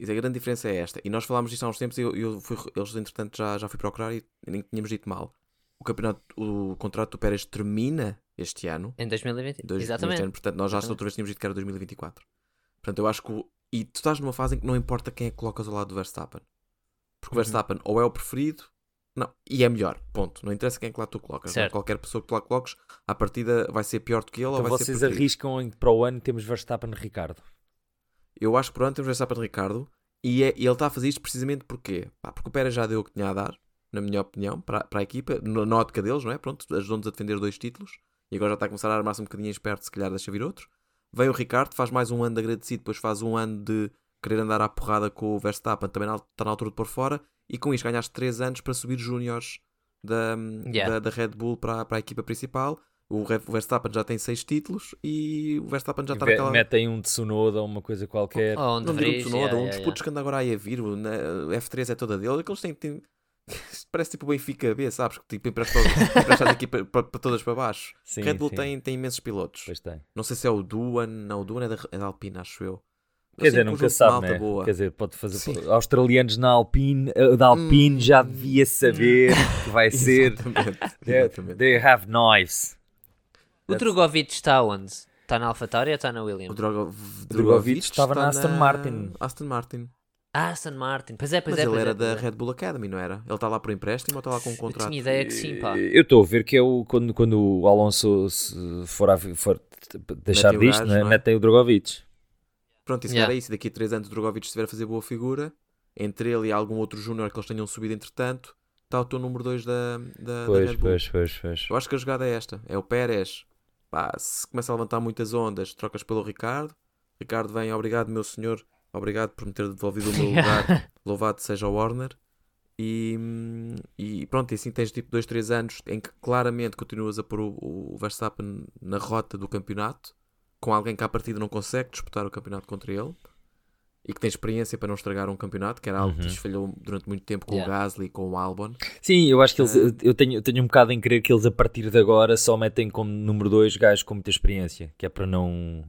Isso, a grande diferença é esta. E nós falámos disso há uns tempos e eu, eu fui, eles, entretanto, já, já fui procurar e nem tínhamos dito mal. O campeonato, o contrato do Pérez termina este ano. Em 2020. Dois- Exatamente. ano, portanto, nós já Exatamente. outra vez tínhamos dito que era 2024. Portanto, eu acho que. o- E tu estás numa fase em que não importa quem é que colocas ao lado do Verstappen. Porque o Uhum. Verstappen ou é o preferido, não, e é melhor. Ponto. Não interessa quem é que lá tu colocas. é? Certo. Qualquer pessoa que tu lá coloques, à partida vai ser pior do que ele Então ou vai vocês ser arriscam em que para o ano temos Verstappen e Ricardo. Eu acho que por ano temos Verstappen Ricardo e, é- e ele está a fazer isto precisamente porque, pá, porque o Pérez já deu o que tinha a dar, na minha opinião, para, para a equipa, no- na ótica deles, não é? Pronto, ajudou-nos a defender dois títulos e agora já está a começar a armar-se um bocadinho esperto, se calhar deixa vir outro. Vem o Ricardo, faz mais um ano de agradecido, depois faz um ano de querer andar à porrada com o Verstappen, também está na altura de pôr fora, e com isto ganhaste 3 anos para subir júniores da, Yeah. da, da Red Bull para, para a equipa principal. O Verstappen já tem 6 títulos e o Verstappen já está Ve- naquela. Metem um Tsunoda ou uma coisa qualquer. Oh, um Não digo Vries, Tsunoda, yeah, um yeah, dos yeah. putos que anda agora aí a vir, o na- o F3 é toda dele, aqueles têm, têm, Isto parece tipo o Benfica B, sabes? Que tipo empresta empresta aqui para, para, para todas para baixo. Sim, Red Bull sim. tem, tem imensos pilotos. Pois tem. Não sei se é o Duan, não, o Duan é da, é da Alpine, acho eu. Mas Quer dizer, nunca sabe, né? boa. Quer dizer, pode fazer. Sim. Australianos na Alpine, eh, da Alpine já devia saber que vai ser. Exatamente. They, they have knives. O Drogovic está onde? Está na AlphaTauri ou está na O Williams? Drogo- Drogovic estava está na Aston Martin. Aston Martin. Ah, Aston Martin. Pois é, pois Mas é. ele pois era é, da é. Red Bull Academy, não era? Ele está lá por empréstimo ou está lá com um Eu contrato? tinha ideia que sim, pá. Eu estou a ver que é o, quando, quando o Alonso for, a, for deixar Metem o disto, gajo, né? é? metem o Drogovic. Pronto, e se Yeah. calhar é isso. Daqui a 3 anos o Drogovic estiver a fazer boa figura, entre ele e algum outro júnior que eles tenham subido entretanto, está o teu número 2 da, da, da Pois, Red Bull. pois, pois, pois. Eu acho que a jogada é esta. É o Pérez. Pá, se começa a levantar muitas ondas, trocas pelo Ricardo. Ricardo vem, obrigado meu senhor, obrigado por me ter devolvido o meu lugar. Louvado seja o Warner. E, e pronto, e assim tens tipo 2, 3 anos em que claramente continuas a pôr o, o Verstappen na rota do campeonato, com alguém que à partida não consegue disputar o campeonato contra ele, e que tem experiência para não estragar um campeonato, que era algo que Uhum. lhes falhou durante muito tempo com Yeah. o Gasly e com o Albon. Sim, eu acho que eles, Ah. eu, tenho, eu tenho um bocado em crer que eles a partir de agora só metem como número 2 gajos com muita experiência, que é para não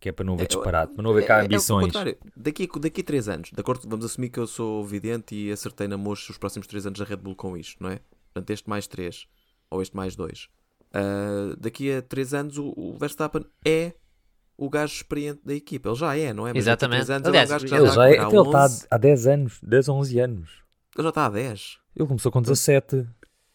que é para não haver É, disparate, para não haver É- cá é- é ambições. contrário. daqui, a- daqui a 3 anos, de acordo, vamos assumir que eu sou vidente e acertei na mocha os próximos 3 anos da Red Bull com isto, não é? Portanto, este mais 3 ou este mais 2. daqui a 3 anos o, o Verstappen é o gajo experiente da equipa. Ele já é, não é? Mas daqui Exatamente. anos Aliás, ele é um gajo que já ele está já é, há ele está 11, há 10 anos, 10 ou 11 anos. ele já está há 10. Ele começou com 17.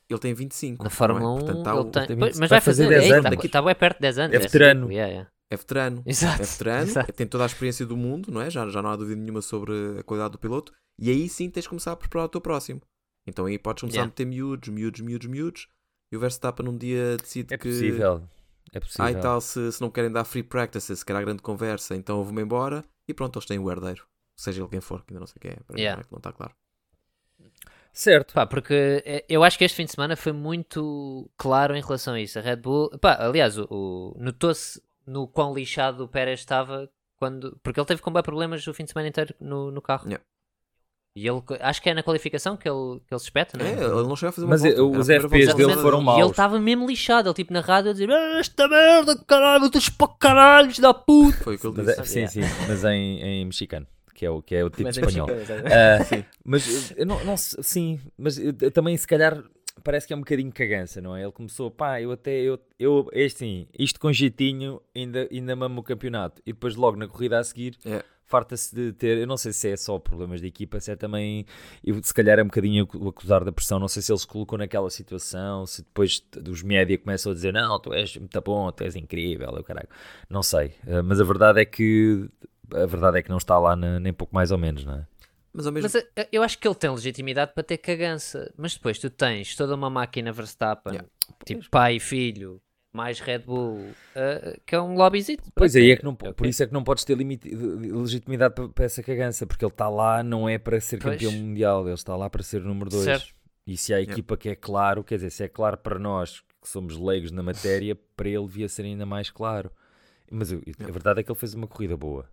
Ele tem 25. Na é? Fórmula 1, Portanto, ele o- tem... tem Pois, 20 mas vai fazer fazer 10 é, anos. Está, está bem perto de 10 anos. É veterano. yeah. É veterano. Exato. É veterano, exato. tem toda a experiência do mundo, não é? Já, já não há dúvida nenhuma sobre a qualidade do piloto. E aí sim tens de começar a preparar o teu próximo. Então aí podes começar Yeah. a meter miúdos, miúdos, miúdos, miúdos. E o Verstappen um dia decide É que. possível. É possível. Ah, e tal, se, se não querem dar free practices, se calhar grande conversa, então eu vou-me embora. E pronto, eles têm o herdeiro. Seja ele quem for, que ainda não sei quem é. Para mim Yeah. não é que não está claro. Certo. Pá, porque eh, eu acho que este fim de semana foi muito claro em relação a isso. A Red Bull, pá, aliás, o, o- notou-se no quão lixado o Pérez estava quando. Porque ele teve com bem problemas o fim de semana inteiro no, no carro. Yeah. E ele, acho que é na qualificação que ele, que ele se espeta, não É, é? ele não chega a fazer uma Mas, volta. os FPs dele foram E maus. ele estava mesmo lixado, ele tipo na rádio a dizer "Ah, esta merda, caralho, voltas para caralho, filho da puta. Foi o que ele Mas disse. é- sim, sim, mas em, em mexicano, que é o, que é o tipo Mas é espanhol. Ah, Sim. mas eu não, não sim, mas eu- eu também se calhar parece que é um bocadinho cagança, não é? Ele começou, pá, eu até, eu, eu é assim, isto com jeitinho ainda, ainda mamo o campeonato e depois logo na corrida a seguir É. farta-se de ter, eu não sei se é só problemas de equipa, se é também, eu, se calhar é um bocadinho o acusar da pressão, não sei se ele se colocou naquela situação, se depois dos média começam a dizer, não, tu és muito bom, tu és incrível, eu caralho, não sei, Ah, mas a verdade é que a verdade é que não está lá na- nem pouco mais ou menos, não é? Mas ao mesmo Mas eh, eu acho que ele tem legitimidade para ter cagança. Mas depois tu tens toda uma máquina Verstappen, Yeah. tipo pai e filho, mais Red Bull, eh, que é um lobbyzito. Pois aí é que não, ok. por isso é que não podes ter limite, legitimidade para, para essa cagança, porque ele está lá não é para ser Pois. campeão mundial, ele está lá para ser o número 2. Certo. E se há equipa que é claro, quer dizer, se é claro para nós que somos leigos na matéria, para ele devia ser ainda mais claro. Mas eu- a verdade é que ele fez uma corrida boa.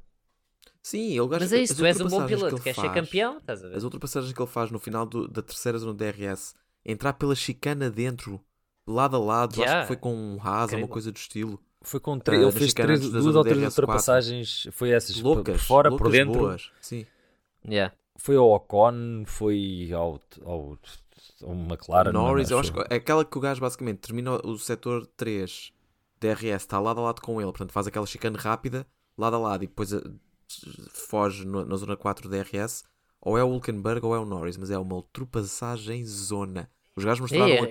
Sim, ele gosta Mas é isso, tu és um bom piloto, que queres ele ser faz- campeão, estás a ver? As ultrapassagens que ele faz no final do- da terceira zona do DRS, entrar pela chicana dentro, lado a lado, acho Yeah. que foi com um Haas, uma coisa do estilo. Foi com três, ele fez três, duas ou três DRS4. ultrapassagens, foi essas, por- Loucas, por fora, por loucas dentro. boas. Sim. Yeah. Foi ao Ocon, foi ao, ao, ao McLaren. Norris, eu acho. acho que é aquela que o gajo basicamente termina o setor 3 DRS, está lado a lado com ele, portanto faz aquela chicane rápida, lado a lado, e depois eh, foge no- na zona 4 DRS, ou é o Hulkenberg ou é o Norris, mas é uma ultrapassagem zona. Os gajos mostraram É, é, é.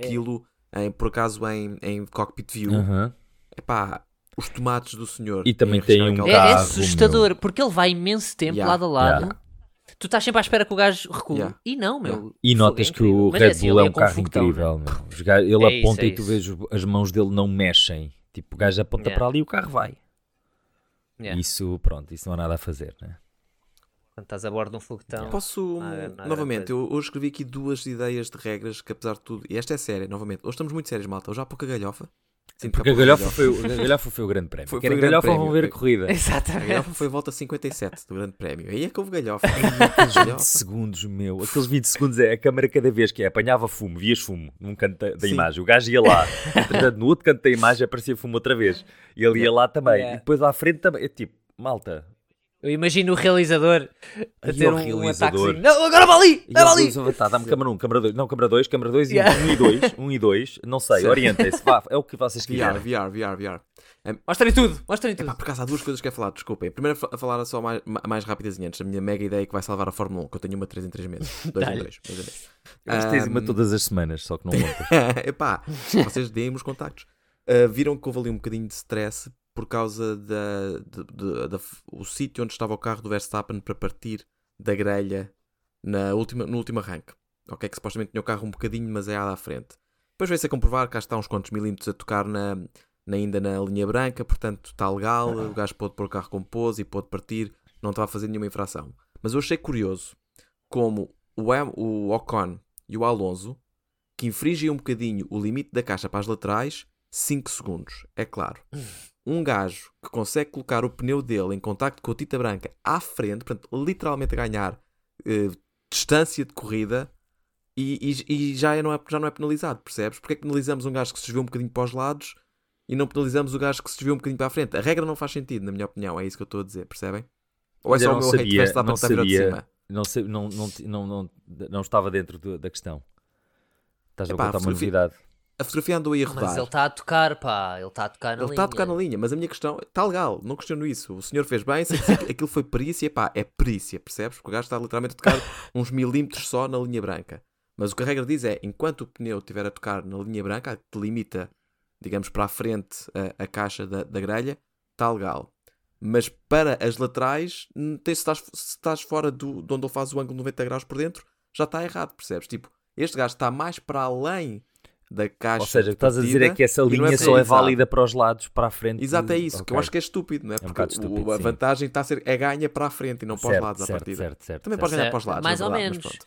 Em- por acaso, em, em cockpit view. Aham. Epá, os tomates do senhor. E também em tem um É, é assustador, porque ele vai imenso tempo Yeah. lado a lado. Yeah. Tu estás sempre à espera que o gajo recue. Yeah. E não, meu. Yeah. E Fogo, notas é que o Red assim, Bull ele é um com carro incrível. meu. Ele É isso, aponta é e tu isso. vês as mãos dele não mexem. Tipo, o gajo aponta Yeah. para ali e o carro vai. Yeah. Isso, pronto, isso não há nada a fazer, né? Quando estás a bordo de um foguetão. Posso, Nada- nada novamente, eu hoje escrevi aqui duas ideias de regras que, apesar de tudo, e esta é séria, novamente, hoje estamos muito sérios, malta. Hoje há pouca galhofa. Sinto Porque a pouco galhofa foi, o- a galhofa foi o grande prémio. Foi- Quer foi a galhofa vão prémio. ver a corrida. A Exatamente. galhofa foi a volta 57 do grande prémio. Aí é que houve galhofa. Aqueles 20 Galhofa. segundos, meu. Aqueles 20 segundos é a câmara cada vez que é, apanhava fumo, vias fumo num canto da, da Sim. imagem. O gajo ia lá. Entretanto, no outro canto da imagem aparecia fumo outra vez. E ele ia lá também. Yeah. E depois à frente também. É tipo, malta. Eu imagino o realizador a Aí ter um, um realizador. ataquezinho. Não, agora vai ali! E Vai ali! tá, dá-me câmara 1, câmara 2, não, câmara 2, câmara 2 Yeah. e 1 e 2, 1 e 2, não sei, orientem-se, é o que vocês VR, quiserem. VR, VR, VR. Mostrem tudo, mostrem tudo. Epá, por acaso há duas coisas que quero falar, desculpem. Primeiro a fa- a falar só mais, ma- mais rapidazinho antes da minha mega ideia que vai salvar a Fórmula 1, que eu tenho uma 3 em 3 meses. 2 em Dá-lhe. 2. 2 em 2. Mas tens uma todas as semanas, só que não contas. Epá, vocês deem-me os contactos. Uh, viram que houve ali um bocadinho de stress por causa da, de- de- da o sítio onde estava o carro do Verstappen para partir da grelha na última, no último arranque. Ok, que supostamente tinha o carro um bocadinho demasiado à frente. Depois veio-se a comprovar que cá está uns quantos milímetros a tocar na, na- ainda na linha branca, portanto está legal, o gajo pôde pôr o carro como pôs e pôde partir, não estava a fazer nenhuma infração. Mas eu achei curioso como o, o Ocon e o Alonso que infringem um bocadinho o limite da caixa para as laterais, 5 segundos, é claro. Um gajo que consegue colocar o pneu dele em contacto com a tinta branca à frente, portanto, literalmente a ganhar eh, distância de corrida e, e- e já, é- não é, já não é penalizado, percebes? Porque é que penalizamos um gajo que se desviou um bocadinho para os lados e não penalizamos o gajo que se desviou um bocadinho para a frente? A regra não faz sentido, na minha opinião, é isso que eu estou a dizer, percebem? Ou é só o meu sabia- que está virado de sabia. cima? Não, sei, não, não, não, não, não estava dentro do- da questão. Estás a Epá, contar uma novidade. A fotografia andou aí a rodar. Mas ele está a tocar, pá. Ele está a tocar na Ele linha. está a tocar na linha, mas a minha questão está legal, não questiono isso. O senhor fez bem, aquilo foi perícia, pá, é perícia, percebes? Porque o gajo está literalmente a tocar uns milímetros só na linha branca. Mas o que a regra diz é: enquanto o pneu estiver a tocar na linha branca, que limita, digamos, para a frente a, a caixa da, da grelha, está legal. Mas para as laterais, hum, te- se estás, se estás fora do, de onde ele faz o ângulo 90 graus por dentro, já está errado, percebes? Tipo, este gajo está mais para além da caixa. Ou seja, o que estás a dizer é que essa linha é só é válida para os lados, para a frente. Exato, é isso, que eu acho que é estúpido, não é? um Porque bocado o- estúpido, a sim. vantagem está a ser é ganha para a frente e não para os Certo, lados à certo, partida. certo, certo, Também certo. podes ganhar para os lados, Mais na ou verdade, menos.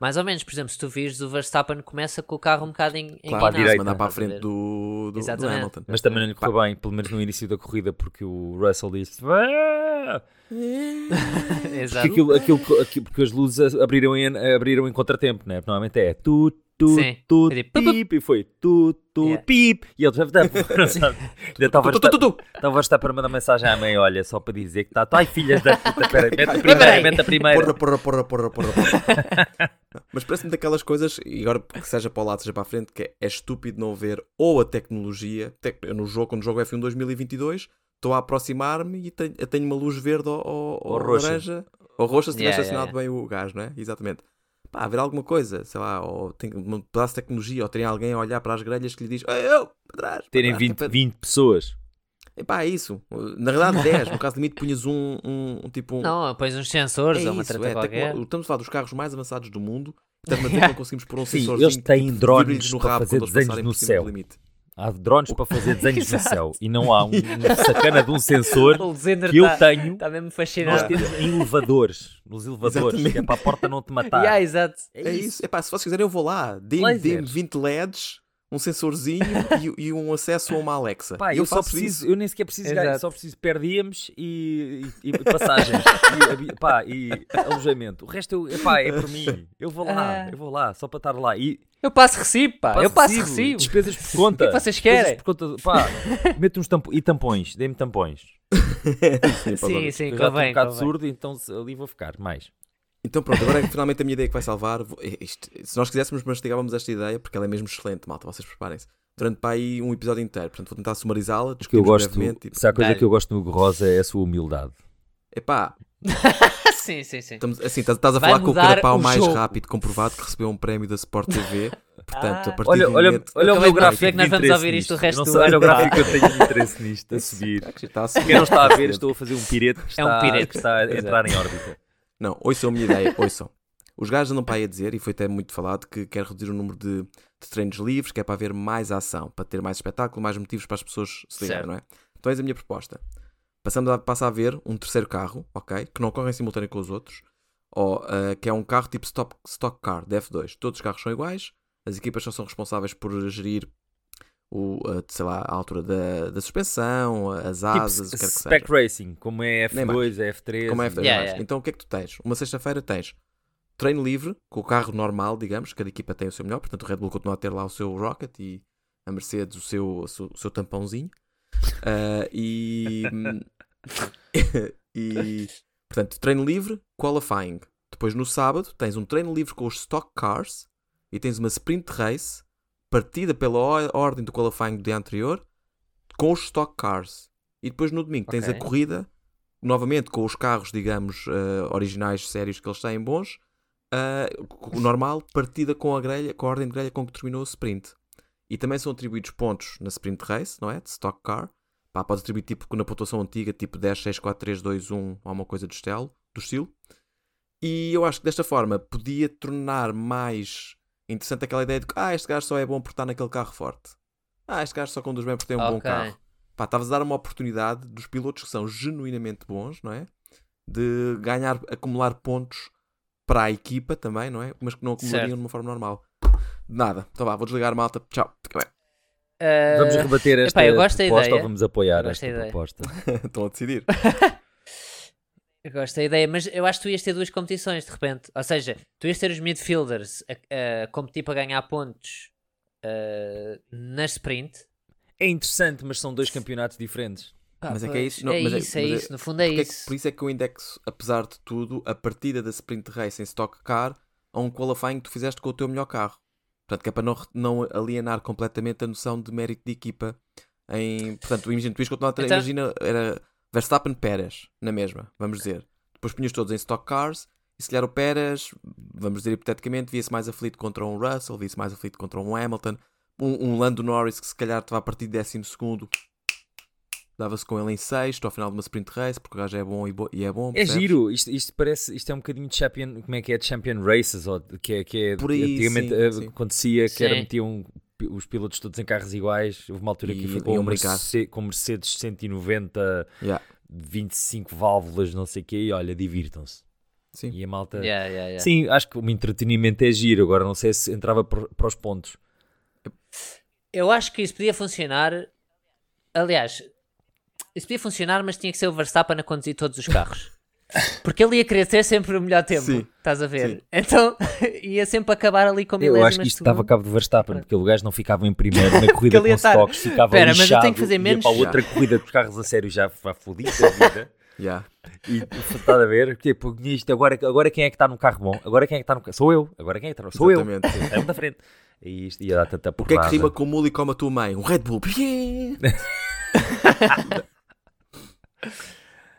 Mais ou menos, por exemplo, se tu vires, o Verstappen começa com o carro um bocado em, Claro, Para a direita. mandar para a a frente do, do, do. Hamilton. Mas também não lhe correu bem, pelo menos no início da corrida, porque o Russell disse. "Ah!" Porque, Exato. aquilo, aquilo, aquilo- porque as luzes abriram em, abriram em contratempo, né? Porque Normalmente é tu, tu, Sim. tu, pip, e foi tu, tu, Yeah. pip, e ele tu, tu, tu, tu. Estava a estar para mandar mensagem à mãe, olha, só para dizer que está. Ai, filhas da puta, peraí, mete a primeira, mete a primeira. Porra, porra, porra, porra, porra, porra. Mas parece-me daquelas coisas, e agora que seja para o lado, seja para a frente, que é, é estúpido não ver ou a tecnologia, no jogo, quando jogo F1 2022, estou a aproximar-me e tenho, tenho uma luz verde ou, ou, Ou ou roxa. laranja, ou roxa se tiver Yeah, estacionado bem o gás, não é? Exatamente. Pá, haver alguma coisa, sei lá, ou tem um pedaço de tecnologia, ou terem alguém a olhar para as grelhas que lhe diz, eu, para trás. para Terem trás, que é 20, para- 20 pessoas. Epá, é isso. Na realidade, 10. No caso limite, punhas um, um, um tipo. Um... Não, pões uns sensores é ou uma isso, é, qualquer. tecno- Estamos a falar dos carros mais avançados do mundo. Estamos a não conseguimos pôr um Sim, sensorzinho eles têm que drones no para rabo fazer quando eles desenhos passarem no por cima céu. do limite. Há drones para fazer desenhos no céu e não há um, um sacana de um sensor que eu tá- tenho. Está mesmo Nós fascinado. temos em elevadores, nos elevadores, Exatamente. que é para a porta não te matar. Yeah, exato. É isso. Epá, se vocês quiserem, eu vou lá. Dê-me Lasers. dê 20 LEDs, um sensorzinho e, e um acesso a uma Alexa. Pá, E eu, só preciso, isso. eu nem sequer preciso ganhar, só preciso per diems e, e, e passagens e, pá, e alojamento. O resto eu, epá, é por mim. Eu vou lá, Ah. eu vou lá, só para estar lá. E Eu passo recibo, pá. eu passo recibo, recibo. Despesas por conta. O que é que vocês Despesas querem? por conta, pá, mete uns tampões e tampões, dê-me tampões. Sim, pá, Sim, sim, já estou um convém. bocado convém. surdo, então ali vou ficar mais. Então pronto, agora é que finalmente a minha ideia que vai salvar. é isto- se nós quiséssemos, mastigávamos esta ideia, porque ela é mesmo excelente, malta, vocês preparem-se. Durante para aí um episódio inteiro. Portanto, vou tentar sumarizá-la. O que eu gosto, brevemente se há coisa que eu gosto no Hugo Rosa é a sua humildade. Epá, sim, sim, sim. estamos, assim, estás, estás a Vai falar com o carapau o mais jogo. rápido comprovado que recebeu um prémio da Sport TV. Portanto, Ah. a partir Olha, do olha, momento... olha o meu gráfico. perceber que nós vamos ouvir isto o resto do não sei, Olha o gráfico que eu tenho de interesse nisto, a subir. Está a subir. Quem não está a ver, estou a fazer um pirete que É um está, pirete. que está a entrar em órbita. Não, ouçam a minha ideia, ouçam. Os gajos andam para aí a dizer, e foi até muito falado, que quer reduzir o número de, de treinos livres, que é para haver mais ação, para ter mais espetáculo, mais motivos para as pessoas se ligarem, não é? Então eis a minha proposta. Passando a, passa a haver um terceiro carro, ok? Que não corre em simultâneo com os outros, ou, ah, que é um carro tipo stock, stock car, de F2. Todos os carros são iguais, as equipas só são responsáveis por gerir o, a, sei lá, a altura da, da suspensão, as Tipo asas, o que quer que spec seja. racing, como é Nem F2, é F3. Como é e- F3 Yeah, yeah. Então o que é que tu tens? Uma sexta-feira tens treino livre, com o carro normal, digamos, cada equipa tem o seu melhor, portanto o Red Bull continua a ter lá o seu Rocket e a Mercedes o seu, o seu, o seu tampãozinho. Ah, e, e portanto, treino livre, qualifying. Depois no sábado tens um treino livre com os stock cars e tens uma sprint race partida pela or- ordem do qualifying do dia anterior com os stock cars. E depois no domingo tens a Ok. corrida novamente com os carros, digamos, eh, originais, sérios que eles têm bons, o normal, partida com a grelha, com a ordem de grelha com que terminou o sprint. E também são atribuídos pontos na sprint race, não é? De stock car. Pá, podes atribuir tipo na pontuação antiga, tipo 10, 6, 4, 3, 2, 1, ou uma coisa do estilo. Do estilo. E eu acho que desta forma podia tornar mais interessante aquela ideia de que ah, este gajo só é bom por estar naquele carro forte. Ah, este gajo só conduz bem por ter um bom Ok. carro. Pá, estavas a dar uma oportunidade dos pilotos que são genuinamente bons, não é? De ganhar, acumular pontos para a equipa também, não é? Mas que não acumulariam Certo. de uma forma normal. Nada. Então vá, vou desligar, malta. Tchau. Fica bem. Uh, Vamos rebater esta epá, eu gosto proposta ideia. ou vamos apoiar Eu gosto esta da ideia. proposta? Estão a decidir. Eu gosto da ideia, mas eu acho que tu ias ter duas competições de repente. Ou seja, tu ias ter os midfielders a, a competir para ganhar pontos uh, na sprint. É interessante, mas são dois campeonatos diferentes. Pá, Mas é que é isso, não, é mas é- isso, é mas é- isso. No fundo é é que- isso. por isso é que eu indexo, apesar de tudo, a partida da sprint race em stock car a um qualifying que tu fizeste com o teu melhor carro. Portanto, que é para não, não alienar completamente a noção de mérito de equipa. Em, portanto, imagina, tu ias continuar a ter, Então- imagina, era Verstappen Pérez, na mesma, vamos dizer. Depois punhas todos em stock cars e se calhar o Pérez, vamos dizer hipoteticamente, via-se mais aflito contra um Russell, via-se mais aflito contra um Hamilton, um, um Lando Norris que se calhar vai a partir de décimo segundo dava-se com ele em sexto ao final de uma sprint race porque o gajo é bom e, bo- e é bom. É percebes? giro, isto, isto parece, isto é um bocadinho de champion, como é que é, de champion races, ou que é, que é Por aí, antigamente sim, eh, sim. acontecia que era Sim. metiam os pilotos todos em carros iguais, houve uma altura que E foi com, um. Merce- com Mercedes 190, Yeah, 25 válvulas, não sei o quê, e olha, divirtam-se. sim. E a malta... Yeah, yeah, yeah. Sim, acho que o entretenimento é giro, agora não sei se entrava para os pontos. Eu acho que isso podia funcionar. Aliás, isso podia funcionar, mas tinha que ser o Verstappen a conduzir todos os carros. Porque ele ia querer ter sempre o melhor tempo. Sim, Estás a ver? sim. Então ia sempre acabar ali com Eu milésimas acho que de isto dava cabo do Verstappen, porque o gajo não ficava em primeiro na corrida com estar- stocks, ficava Espera, mas eu lixado, tenho que fazer menos- para a outra corrida dos carros a sério já fodido da vida. Yeah. E estás a ver? Tipo, isto agora, agora quem é que está no carro bom? Agora quem é que está no carro? Sou eu. Agora quem é que está? Sou Exatamente, eu. sim. É da frente. E isto ia dar tanta O que é que porrada. rima com mula e como a tua mãe? Um Red Bull.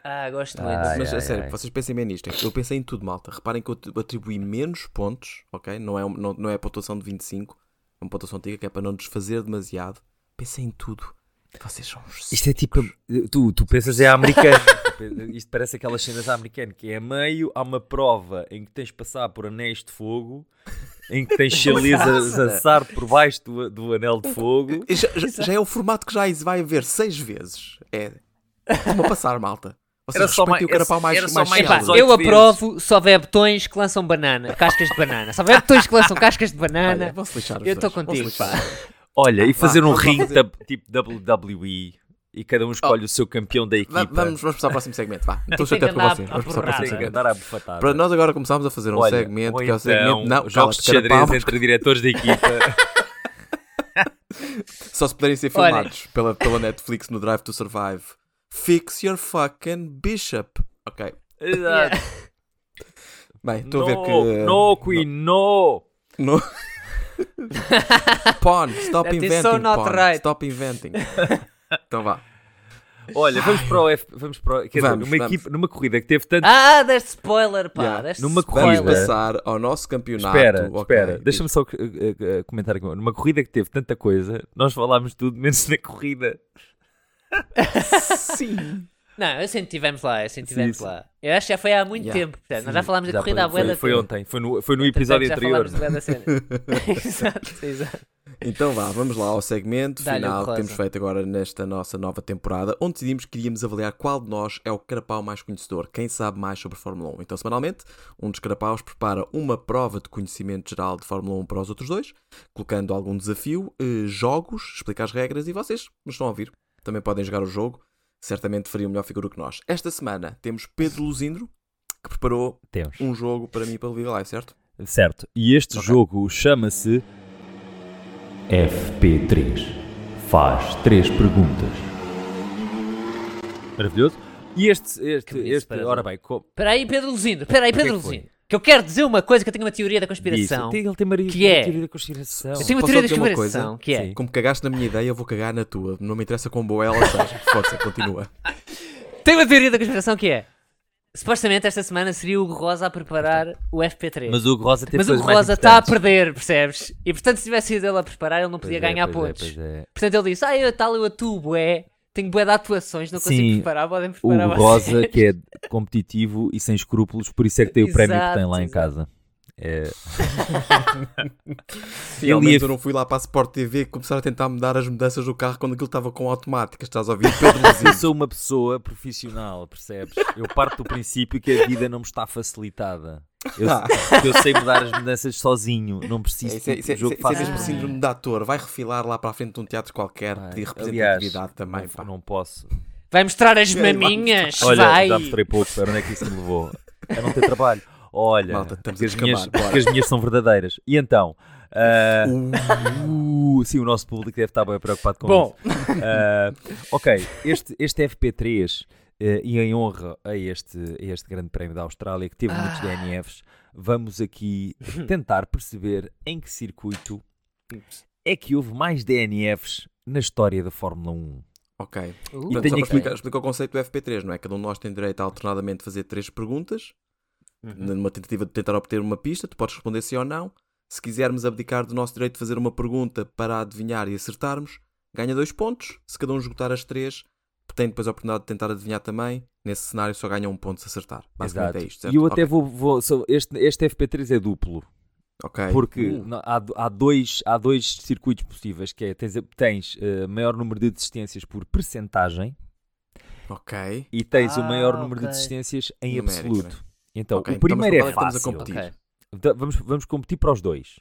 Ah, gosto muito. Ai, Mas a ai, sério, ai. vocês pensem bem nisto. Eu pensei em tudo, malta. Reparem que eu atribuí menos pontos, ok? Não é, um- não, não é a pontuação de 25, é uma pontuação antiga que é para não desfazer demasiado. Pensei em tudo. Vocês são uns. Isto é tipo. Tu, tu pensas é americano. Isto parece aquelas cenas americanas que é a meio, há uma prova em que tens de passar por anéis de fogo, em que tens chalezas a assar por baixo do, do anel de fogo. Já, já- já é o formato que já vai haver seis vezes. É. Como a passar, malta. Vocês Era só mais- o carapau mais, era só mais mais Epá, célebre. 18 eu aprovo se houver botões que lançam banana, cascas de banana. Se houver botões que lançam cascas de banana, Olha, lixar eu estou contigo. Olha, e fazer um vamos lá ring fazer- da- tipo WWE e cada um escolhe o seu campeão da equipa. Va- Vamos, vamos passar ao próximo segmento. Vá. Estou chateado com vocês. Vamos passar ao porrada. próximo segmento. Para nós agora começámos a fazer um Olha, segmento que é o então, segmento. Não, jogos de xadrez entre diretores da equipa. Só se puderem ser filmados pela, pela Netflix no Drive to Survive. Fix your fucking bishop. Ok. Exato. Bem, estou no, a ver que. No, Queen, no! No. Pawn, stop That inventing. so not Pawn. right. Stop inventing. Então vá. Olha, vamos para o F. Vamos para o, quer Vamos, dizer, numa, vamos. Equipa, numa corrida que teve tanto. Ah, deste spoiler, pá. Yeah. deste Numa spoiler. Vamos corrida. passar ao nosso campeonato. espera, ok. espera, deixa-me só uh, uh, comentar aqui. Numa corrida que teve tanta coisa, nós falámos tudo menos na corrida. Sim. Não, eu sempre estivemos lá, eu sempre estivemos lá. Eu acho que já foi há muito Yeah. tempo. portanto, nós já falámos da corrida à boa da foi, foi ontem, foi no, foi no episódio já anterior. exato, exato. Então vá, vamos lá ao segmento final que temos feito agora nesta nossa nova temporada, onde decidimos que iríamos avaliar qual de nós é o carapau mais conhecedor, quem sabe mais sobre Fórmula 1. Então, semanalmente, um dos carapaus prepara uma prova de conhecimento geral de Fórmula 1 para os outros dois, colocando algum desafio, eh, jogos, explica as regras e vocês nos estão a ouvir. Também podem jogar o jogo, certamente fariam melhor figura que nós. Esta semana temos Pedro Luzindro, que preparou Temos. um jogo para mim e para o Live Live, certo? Certo. E este Ok. jogo chama-se FP3. Faz três perguntas. Maravilhoso. E este, este, este separador. ora bem, co- Espera aí, Pedro Luzindo. Espera aí, é Pedro? Luzindo. Que eu quero dizer uma coisa, que eu tenho uma teoria da conspiração. ele tem Maria que é- teoria da conspiração. Eu tenho uma Posso teoria da conspiração, coisa? que é... Sim. Como cagaste na minha ideia, eu vou cagar na tua. Não me interessa quão boa ela seja. Força, continua. Tenho uma teoria da conspiração que é... Supostamente esta semana seria o Hugo Rosa a preparar o FP3. Mas o Hugo Rosa teve Mas o Hugo Rosa está a perder, percebes? E portanto, se tivesse sido ele a preparar, ele não Pois podia é, ganhar pois é, pontos. pois é. Portanto, ele disse: Ah, eu tal, eu atuo, bué. Tenho bué de atuações, não consigo Sim, preparar, podem O preparar Hugo vocês." Rosa, que é competitivo e sem escrúpulos, por isso é que tem o prémio que tem lá em Exato, casa. É, Realmente ia- eu não fui lá para a Sport TV começar a tentar mudar as mudanças do carro quando aquilo estava com automática. Estás a ouvir Pedro Eu sou uma pessoa profissional, percebes? Eu parto do princípio que a vida não me está facilitada. Eu, eu sei mudar as mudanças sozinho, não É, preciso isso, é, isso, é, o jogo isso é faça mesmo por mim. síndrome de ator. Vai refilar lá para a frente de um teatro qualquer, Pá, pedir aliás, representatividade também. não, pá. não posso. Vai mostrar as maminhas, Olha, vai. já mostrei pouco, para onde é que isso me levou? A não ter trabalho. Olha, Malta, estamos porque, a as minhas, porque as minhas são verdadeiras. E então? Uh, uh, sim, o nosso público deve estar bem preocupado com Bom, isso. Ah, ok, este, este FP3 eh, e em honra a este, a este grande prémio da Austrália que teve muitos Ah. DNFs, vamos aqui tentar perceber em que circuito é que houve mais DNFs na história da Fórmula 1. ok. Uh, Portanto, tenho só aqui- explicar, explicar o conceito do FP3, não é? Cada um de nós tem direito a alternadamente fazer três perguntas. Uhum. numa tentativa de tentar obter uma pista, tu podes responder sim ou não. Se quisermos abdicar do nosso direito de fazer uma pergunta para adivinhar e acertarmos, ganha dois pontos. Se cada um esgotar as três, tem depois a oportunidade de tentar adivinhar também. Nesse cenário só ganha um ponto se acertar. Basicamente Exato. é isto. certo? E eu até Ok. vou. vou- este, este FP3 é duplo. Ok. Porque Uh. há, há, dois, há dois circuitos possíveis, que é tens, tens eh, maior número de desistências por percentagem Ok. e tens o maior Ah, número de desistências em Numérica, absoluto. Então, Ok, o então, primeiro é é que estamos a fácil. Então, vamos, vamos competir para os dois.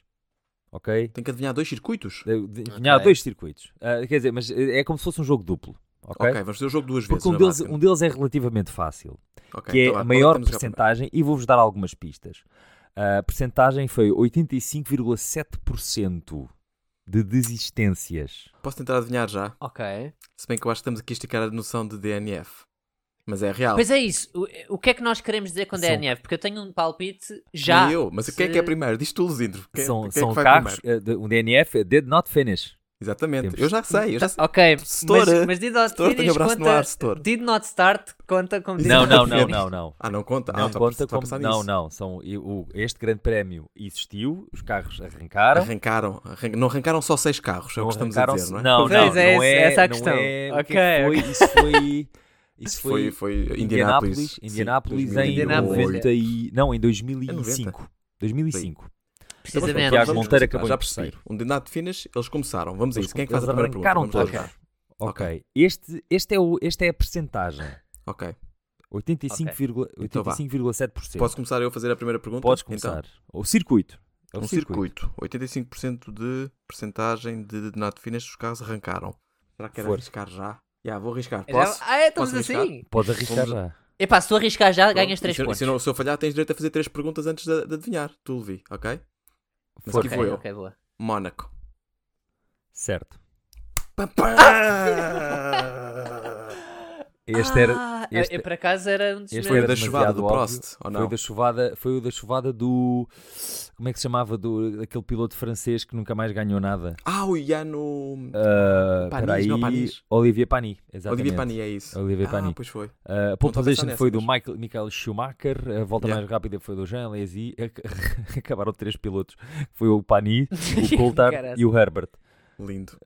Ok? Tem que adivinhar dois circuitos? Ok. dois circuitos. Ah, quer dizer, mas é como se fosse um jogo duplo. Ok? Ok, vamos fazer o jogo duas vezes. Porque um na deles, um deles é relativamente fácil, Ok, que é então a que maior percentagem, e vou-vos dar algumas pistas. A percentagem foi 85,7% de desistências. Posso tentar adivinhar já? Ok. Se bem que eu acho que estamos aqui a esticar a noção de DNF. Mas é real. Pois é isso. O, o que é que nós queremos dizer com São- DNF? Porque eu tenho um palpite já. E eu, mas quem é que é se- primeiro? Diz tu, Luzindro. Quem, são quem são é que carros, primeiro? de- um DNF, é did not finish. Exatamente. Temos- Eu já sei, eu já sei. Ok, Setor, mas, mas did not setor, tenho finish no conta. ar, setor. Did not start conta como Não, Não, não, não, não, não. Ah, não conta? Não ah, tá conta a como. Não, nisso. não. São, o- este grande prémio existiu, os carros arrancaram. Arrancaram, arran- não arrancaram só seis carros, é o não que estamos a dizer, não é? Não, Pois não, é, não essa- é, essa é a não questão. é- Ok, que foi? Isso foi. Isso Foi, foi, foi Indianápolis, Indianápolis. sim, Indianápolis em 2008. 90 e, não, em 2005. 2005. Então, vamos- Precisamente. Tiago vamos Monteiro acabou já percebi. Um de nada finish, eles começaram. Vamos a isso. Quem é que faz a primeira pergunta? arrancaram Vamos todos. jogar. Ok. Este, este, é o, este é a percentagem. Ok. 85,7%. Então vá. 85,7%. Posso começar eu a fazer a primeira pergunta? Podes Então, começar. O circuito. É o um circuito. 85% de percentagem de de not finish os carros arrancaram. Será que era arriscar já? Já, vou arriscar. Já- Posso? Ah, é, estamos Posso arriscar? assim. Pode arriscar Vamos- já. Epá, se tu arriscar já, Pronto. ganhas 3 E se, eu- pontos. se não- se eu falhar, tens direito a fazer três perguntas antes de, de adivinhar. Tu, Levi, ok? Mas Força. aqui vou Ok, eu. ok, boa. Mónaco. Certo. Pá, pá! Este era. Ah, este- eu, por acaso era um dos este. Foi o da chuvada do óbvio. Prost, ou não? Foi o da chuvada, foi o da chuvada do. Como é que se chamava? Do, aquele piloto francês que nunca mais ganhou nada. Ah, o Iano... Uh, Panis, peraí, não, Panis. Olivier Pani. Exatamente. Olivier Pani, é isso. Olivier ah, Panis. pois foi. Uh, a pole position foi do Michael, Michael Schumacher, a volta Yeah. mais rápida foi do Jean Lézy, acabaram três pilotos, foi o Pani, o Coulthard e o Herbert. Lindo.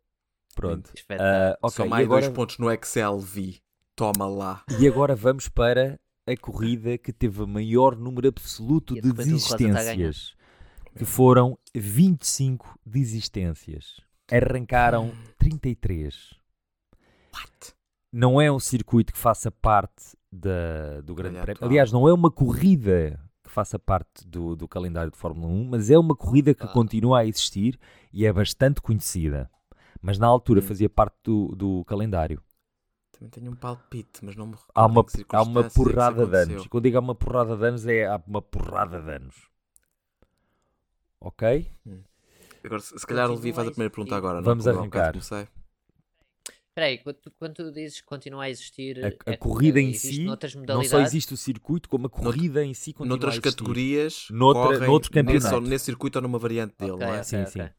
Pronto. Espetáculo. Uh, ok, Só e mais agora dois pontos no Excel vi. Toma lá. E agora vamos para a corrida que teve o maior número absoluto E de ganhar. desistências. Que foram 25 desistências. Arrancaram 33. What? Não é um circuito que faça parte da- do Grande atual. Aliás, não é uma corrida que faça parte do, do calendário de Fórmula 1, mas é uma corrida que Ah. continua a existir e é bastante conhecida. Mas na altura Hum. fazia parte do, do calendário. Também tenho um palpite, mas não me recordo. Há uma, há uma é porrada de anos. E quando digo há uma porrada de anos, é há uma porrada de anos. Ok? Agora, se se calhar o Levi faz a primeira pergunta agora. não? Vamos há bocado arrancar. Espera aí, quando, tu- quando tu dizes que continua a existir. A, a é- corrida é- em si, não só existe o circuito, como a corrida em si continua Noutras a existir. categorias, Noutra- correm noutro nesse, campeonato. ou nesse circuito ou numa variante dele, Ok, não é? Sim, ok. sim.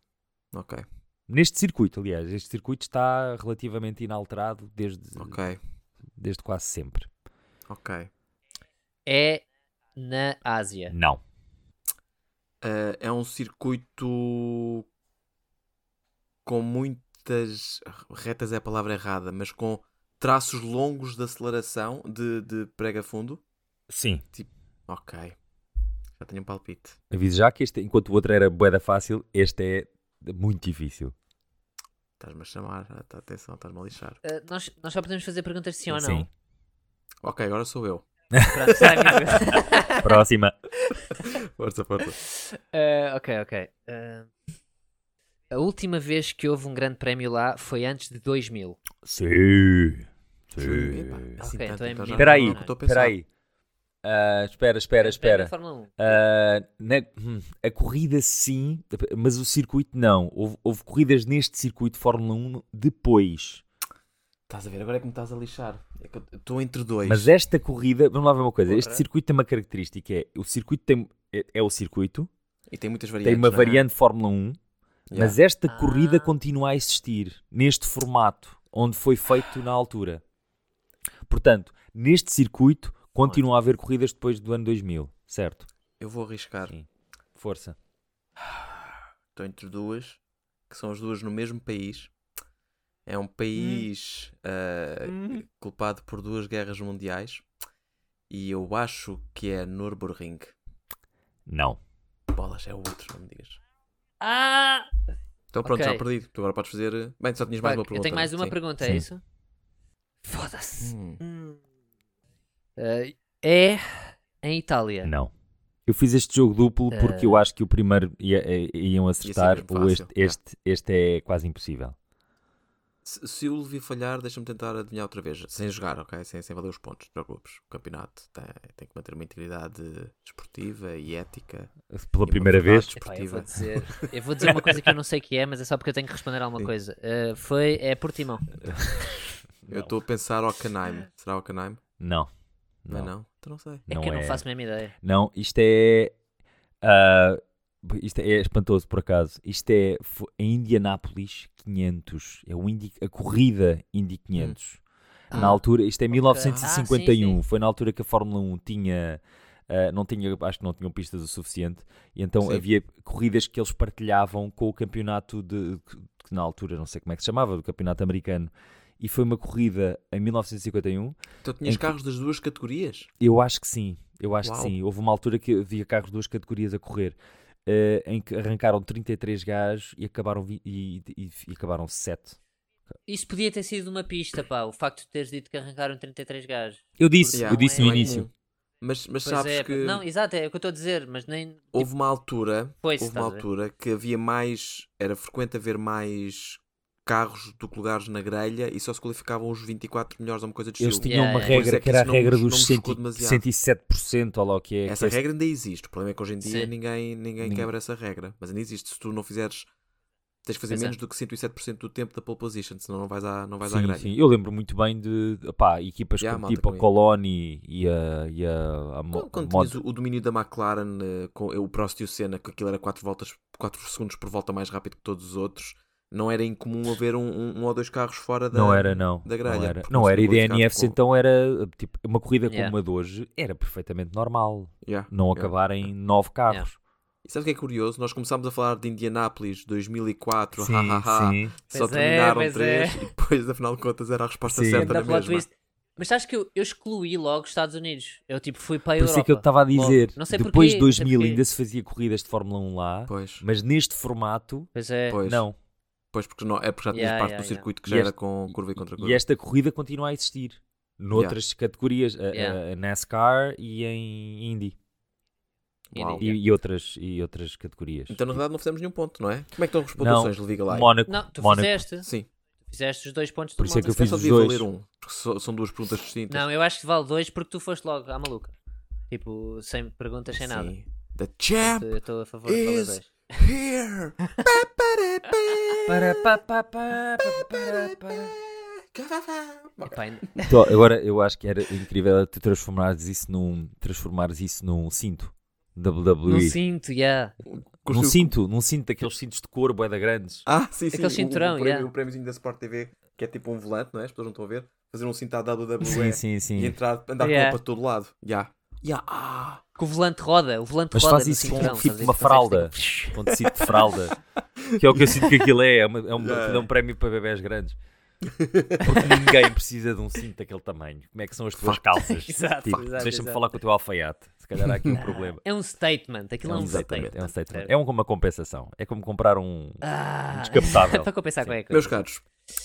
Ok, Neste circuito, aliás, este circuito está relativamente inalterado desde, ok, desde quase sempre. ok. É na Ásia. Não. Eh, é um circuito com muitas retas é a palavra errada, mas com traços longos de aceleração de, de prega fundo. Sim. Ok. Já tenho um palpite. Aviso já que este, enquanto o outro era boeda fácil, este é muito difícil. Estás-me a chamar. Tá, Atenção, estás-me a lixar. Uh, nós, nós só podemos fazer perguntas sim ou não. Sim. Ok, agora sou eu. Pronto. Próxima. Força, força. Uh, ok, ok. Uh, a última vez que houve um grande prémio lá foi antes de 2000. Sim. Epá, Sim. assim Ok, tanto, então é então. Espera aí, é o que eu estou a pensar. espera aí. Ah, espera, espera, espera. da Fórmula 1. Ah, na- hum, a corrida sim, mas o circuito não. Houve, houve corridas neste circuito de Fórmula 1 depois. Estás a ver? Agora é que me estás a lixar. É que eu estou entre dois. Mas esta corrida, vamos lá ver uma coisa. Este circuito tem uma característica: é o circuito tem, é, é o circuito, E tem muitas variantes. tem uma não é? variante Fórmula 1, Yeah. mas esta Ah. corrida continua a existir neste formato onde foi feito na altura. Portanto, neste circuito continua a haver corridas depois do ano 2000, certo? Eu vou arriscar. Sim. Força. Estou entre duas, que são as duas no mesmo país. É um país ah, culpado por duas guerras mundiais. E eu acho que é Nürburgring. Não. Bolas, é o outro, não me digas. Ah! Então pronto, Ok. já perdi. Tu agora podes fazer. Bem, só tinhas mais uma pergunta. eu tenho mais uma sim. pergunta, Sim. é isso? Foda-se. Hum. Uh, é em Itália. Não. Eu fiz este jogo duplo porque eu Eh. acho que o primeiro ia- eh, iam acertar. mesmo o este, este, este é quase impossível. Se, se o Levi falhar, deixa-me tentar adivinhar outra vez. Sem jogar, ok? Sem, sem valer os pontos, não te preocupes. O campeonato tem, tem que manter uma integridade desportiva e ética. Pela uma primeira vez. Epá, eu, vou dizer, eu vou dizer uma coisa que eu não sei que é, mas é só porque eu tenho que responder a alguma Sim. coisa. Uh, foi, é Portimão. Eu estou a pensar ao Canaime. Será ao Canaime? Não. Não. Não. é não? Então não sei. É Não que eu não é. faço a mesma ideia. Não, isto é. ah, isto é espantoso por acaso. Isto é em Indianápolis 500. É o Indy, a corrida Indy 500. Na Ah, altura, isto é ok. 1951. Ah, sim, sim. Foi na altura que a Fórmula 1 tinha. ah, não tinha, acho que não tinham pistas o suficiente, e então Sim. havia corridas que eles partilhavam com o campeonato de que na altura não sei como é que se chamava, do campeonato americano. E foi uma corrida em 1951 Então tinhas Em que- carros das duas categorias? eu acho que sim, eu acho Uau. que sim. Houve uma altura que havia carros de duas categorias a correr, eh, em que arrancaram 33 gajos e acabaram, vi- e, e- e acabaram 7. Isso podia ter sido uma pista, pá. O facto de teres dito que arrancaram 33 gajos. Eu disse, Yeah, eu disse não no é início. comum. Mas, mas Pois sabes é, que não, exato, é o que eu estou a dizer, mas nem. houve uma altura, Pois, houve uma altura que havia mais, era frequente haver mais carros do que lugares na grelha e só se qualificavam os 24 melhores ou uma coisa de Eles estilo. tinham Yeah, uma regra é que que era a não regra dos não nos 100 chocou demasiado. 107%, ou lá o que é. Essa que é- regra ainda existe. O problema é que hoje em dia ninguém, ninguém Ninguém. quebra essa regra. Mas ainda existe. Se tu não fizeres, tens de fazer Pois é. menos do que 107% do tempo da pole position, senão não vais à, não vais à Sim, grelha. sim. Eu lembro muito bem de pá, equipas Yeah, como tipo a Coloni e a, e a, a Quando, quando tinhas o, o domínio da McLaren eh, com o Prost e o Senna, que aquilo era 4 voltas, 4 segundos por volta mais rápido que todos os outros, não era incomum haver um, um- um ou dois carros fora da. Não era, não. da grelha, Não era, não era. E DNFs com- então era tipo uma corrida Yeah. como a de hoje era perfeitamente normal. Yeah, Não yeah. acabarem nove carros. Yeah. E sabe o que é curioso? Nós começámos a falar de Indianápolis 2004, Sim, hahaha, sim. só Pois é, terminaram pois três é. e depois, afinal de contas, era a resposta Sim. certa plot mesma. Mas sabes que eu, eu excluí logo os Estados Unidos. Eu tipo fui para a Por Europa. isso é que eu estava a dizer, Logo. Não sei depois de porquê, não sei 2000 porquê. ainda se fazia corridas de Fórmula 1 lá, Pois, mas neste formato, Pois é. pois. não. Pois, porque não, é porque já tinhas Yeah, parte yeah, do yeah. circuito que já era com curva e contra curva. E esta corrida continua a existir. Noutras categorias, a- a, Yeah. a NASCAR e em Indy. Uau. E, e outras, e outras categorias. Então, na verdade, não fizemos nenhum ponto, não é? Como é que estão as pontuações, Levi Galay? Mónaco, Não, tu Mónaco. fizeste. Sim, fizeste os dois pontos do Por isso é que eu é fiz os devia dois. valer um, porque são duas perguntas distintas. Não, eu acho que vale dois porque tu foste logo à maluca. Tipo, sem perguntas, sem nada. Sim. The champ Eu estou a favor de valer is dois. Here! Epá, Então, agora eu acho que era incrível tu transformares isso num, transformares isso num cinto. WWE. Não sinto, yeah. Num cinto, num cinto daqueles cintos de couro bué da grandes. Ah, sim, sim. Aquele o- cinturão, o, prémio, yeah. o prémiozinho da Sport TV, que é tipo um volante, não é? As pessoas não estão a ver. Fazer um cinto à WWE Sim, sim, sim. e entrar, andar Yeah. com ele para todo lado. Já. Já. Ah. Que o volante roda, o volante Mas roda faz isso com cinturão. tipo sabes? E uma fralda. tipo, Com tecido de fralda. Que é o que eu sinto que aquilo é. É, uma- é um, Yeah. é um prémio para bebés grandes. Porque ninguém precisa de um cinto daquele tamanho. Como é que são as tuas calças? Exato, Tipo, exato, Deixa-me exato. falar com o teu alfaiate. Se calhar há aqui um problema. É um statement, aquilo é um, statement, statement. é um statement. É um- uma compensação. É como comprar um. Ah, descapotável. para compensar qualquer coisa. Meus caros,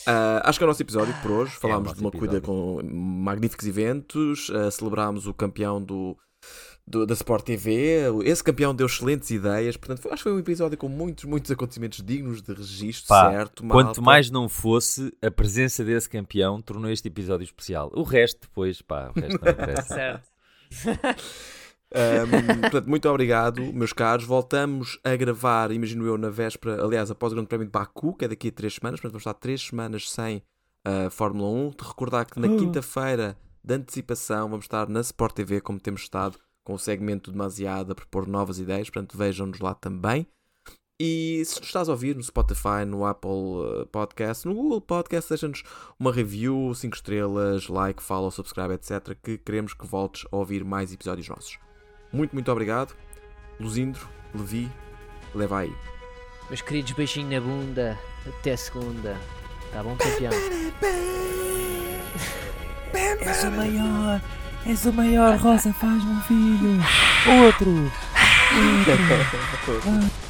ah, acho que é o nosso episódio por hoje. Falámos nosso de uma corrida com magníficos eventos, ah, celebrámos o campeão do, do- da Sport TV. Esse campeão deu excelentes ideias. Portanto, foi- acho que foi um episódio com muitos, muitos acontecimentos dignos de registro, Pá, certo? Quanto malta? mais não fosse, a presença desse campeão tornou este episódio especial. O resto, depois, pá, o resto não interessa. Certo. Um, portanto, muito obrigado, meus caros. Voltamos a gravar, imagino eu, na véspera, aliás, após o Grande Prémio de Baku, que é daqui a três semanas. Portanto, vamos estar três semanas sem a Fórmula 1. De recordar que na quinta-feira de antecipação vamos estar na Sport TV, como temos estado, com o segmento demasiado a propor novas ideias. Portanto, vejam-nos lá também. E se nos estás a ouvir no Spotify, no Apple uh, Podcast, no Google Podcast, deixa-nos uma review, 5 estrelas, like, follow, subscribe, etc. Que queremos que voltes a ouvir mais episódios nossos. Muito, muito obrigado. Luzindro, Levi, leva aí. Meus queridos, beijinho na bunda. Até segunda. Tá bom, campeão? És o maior, és o maior, Rosa, faz-me um filho. Outro. Outro.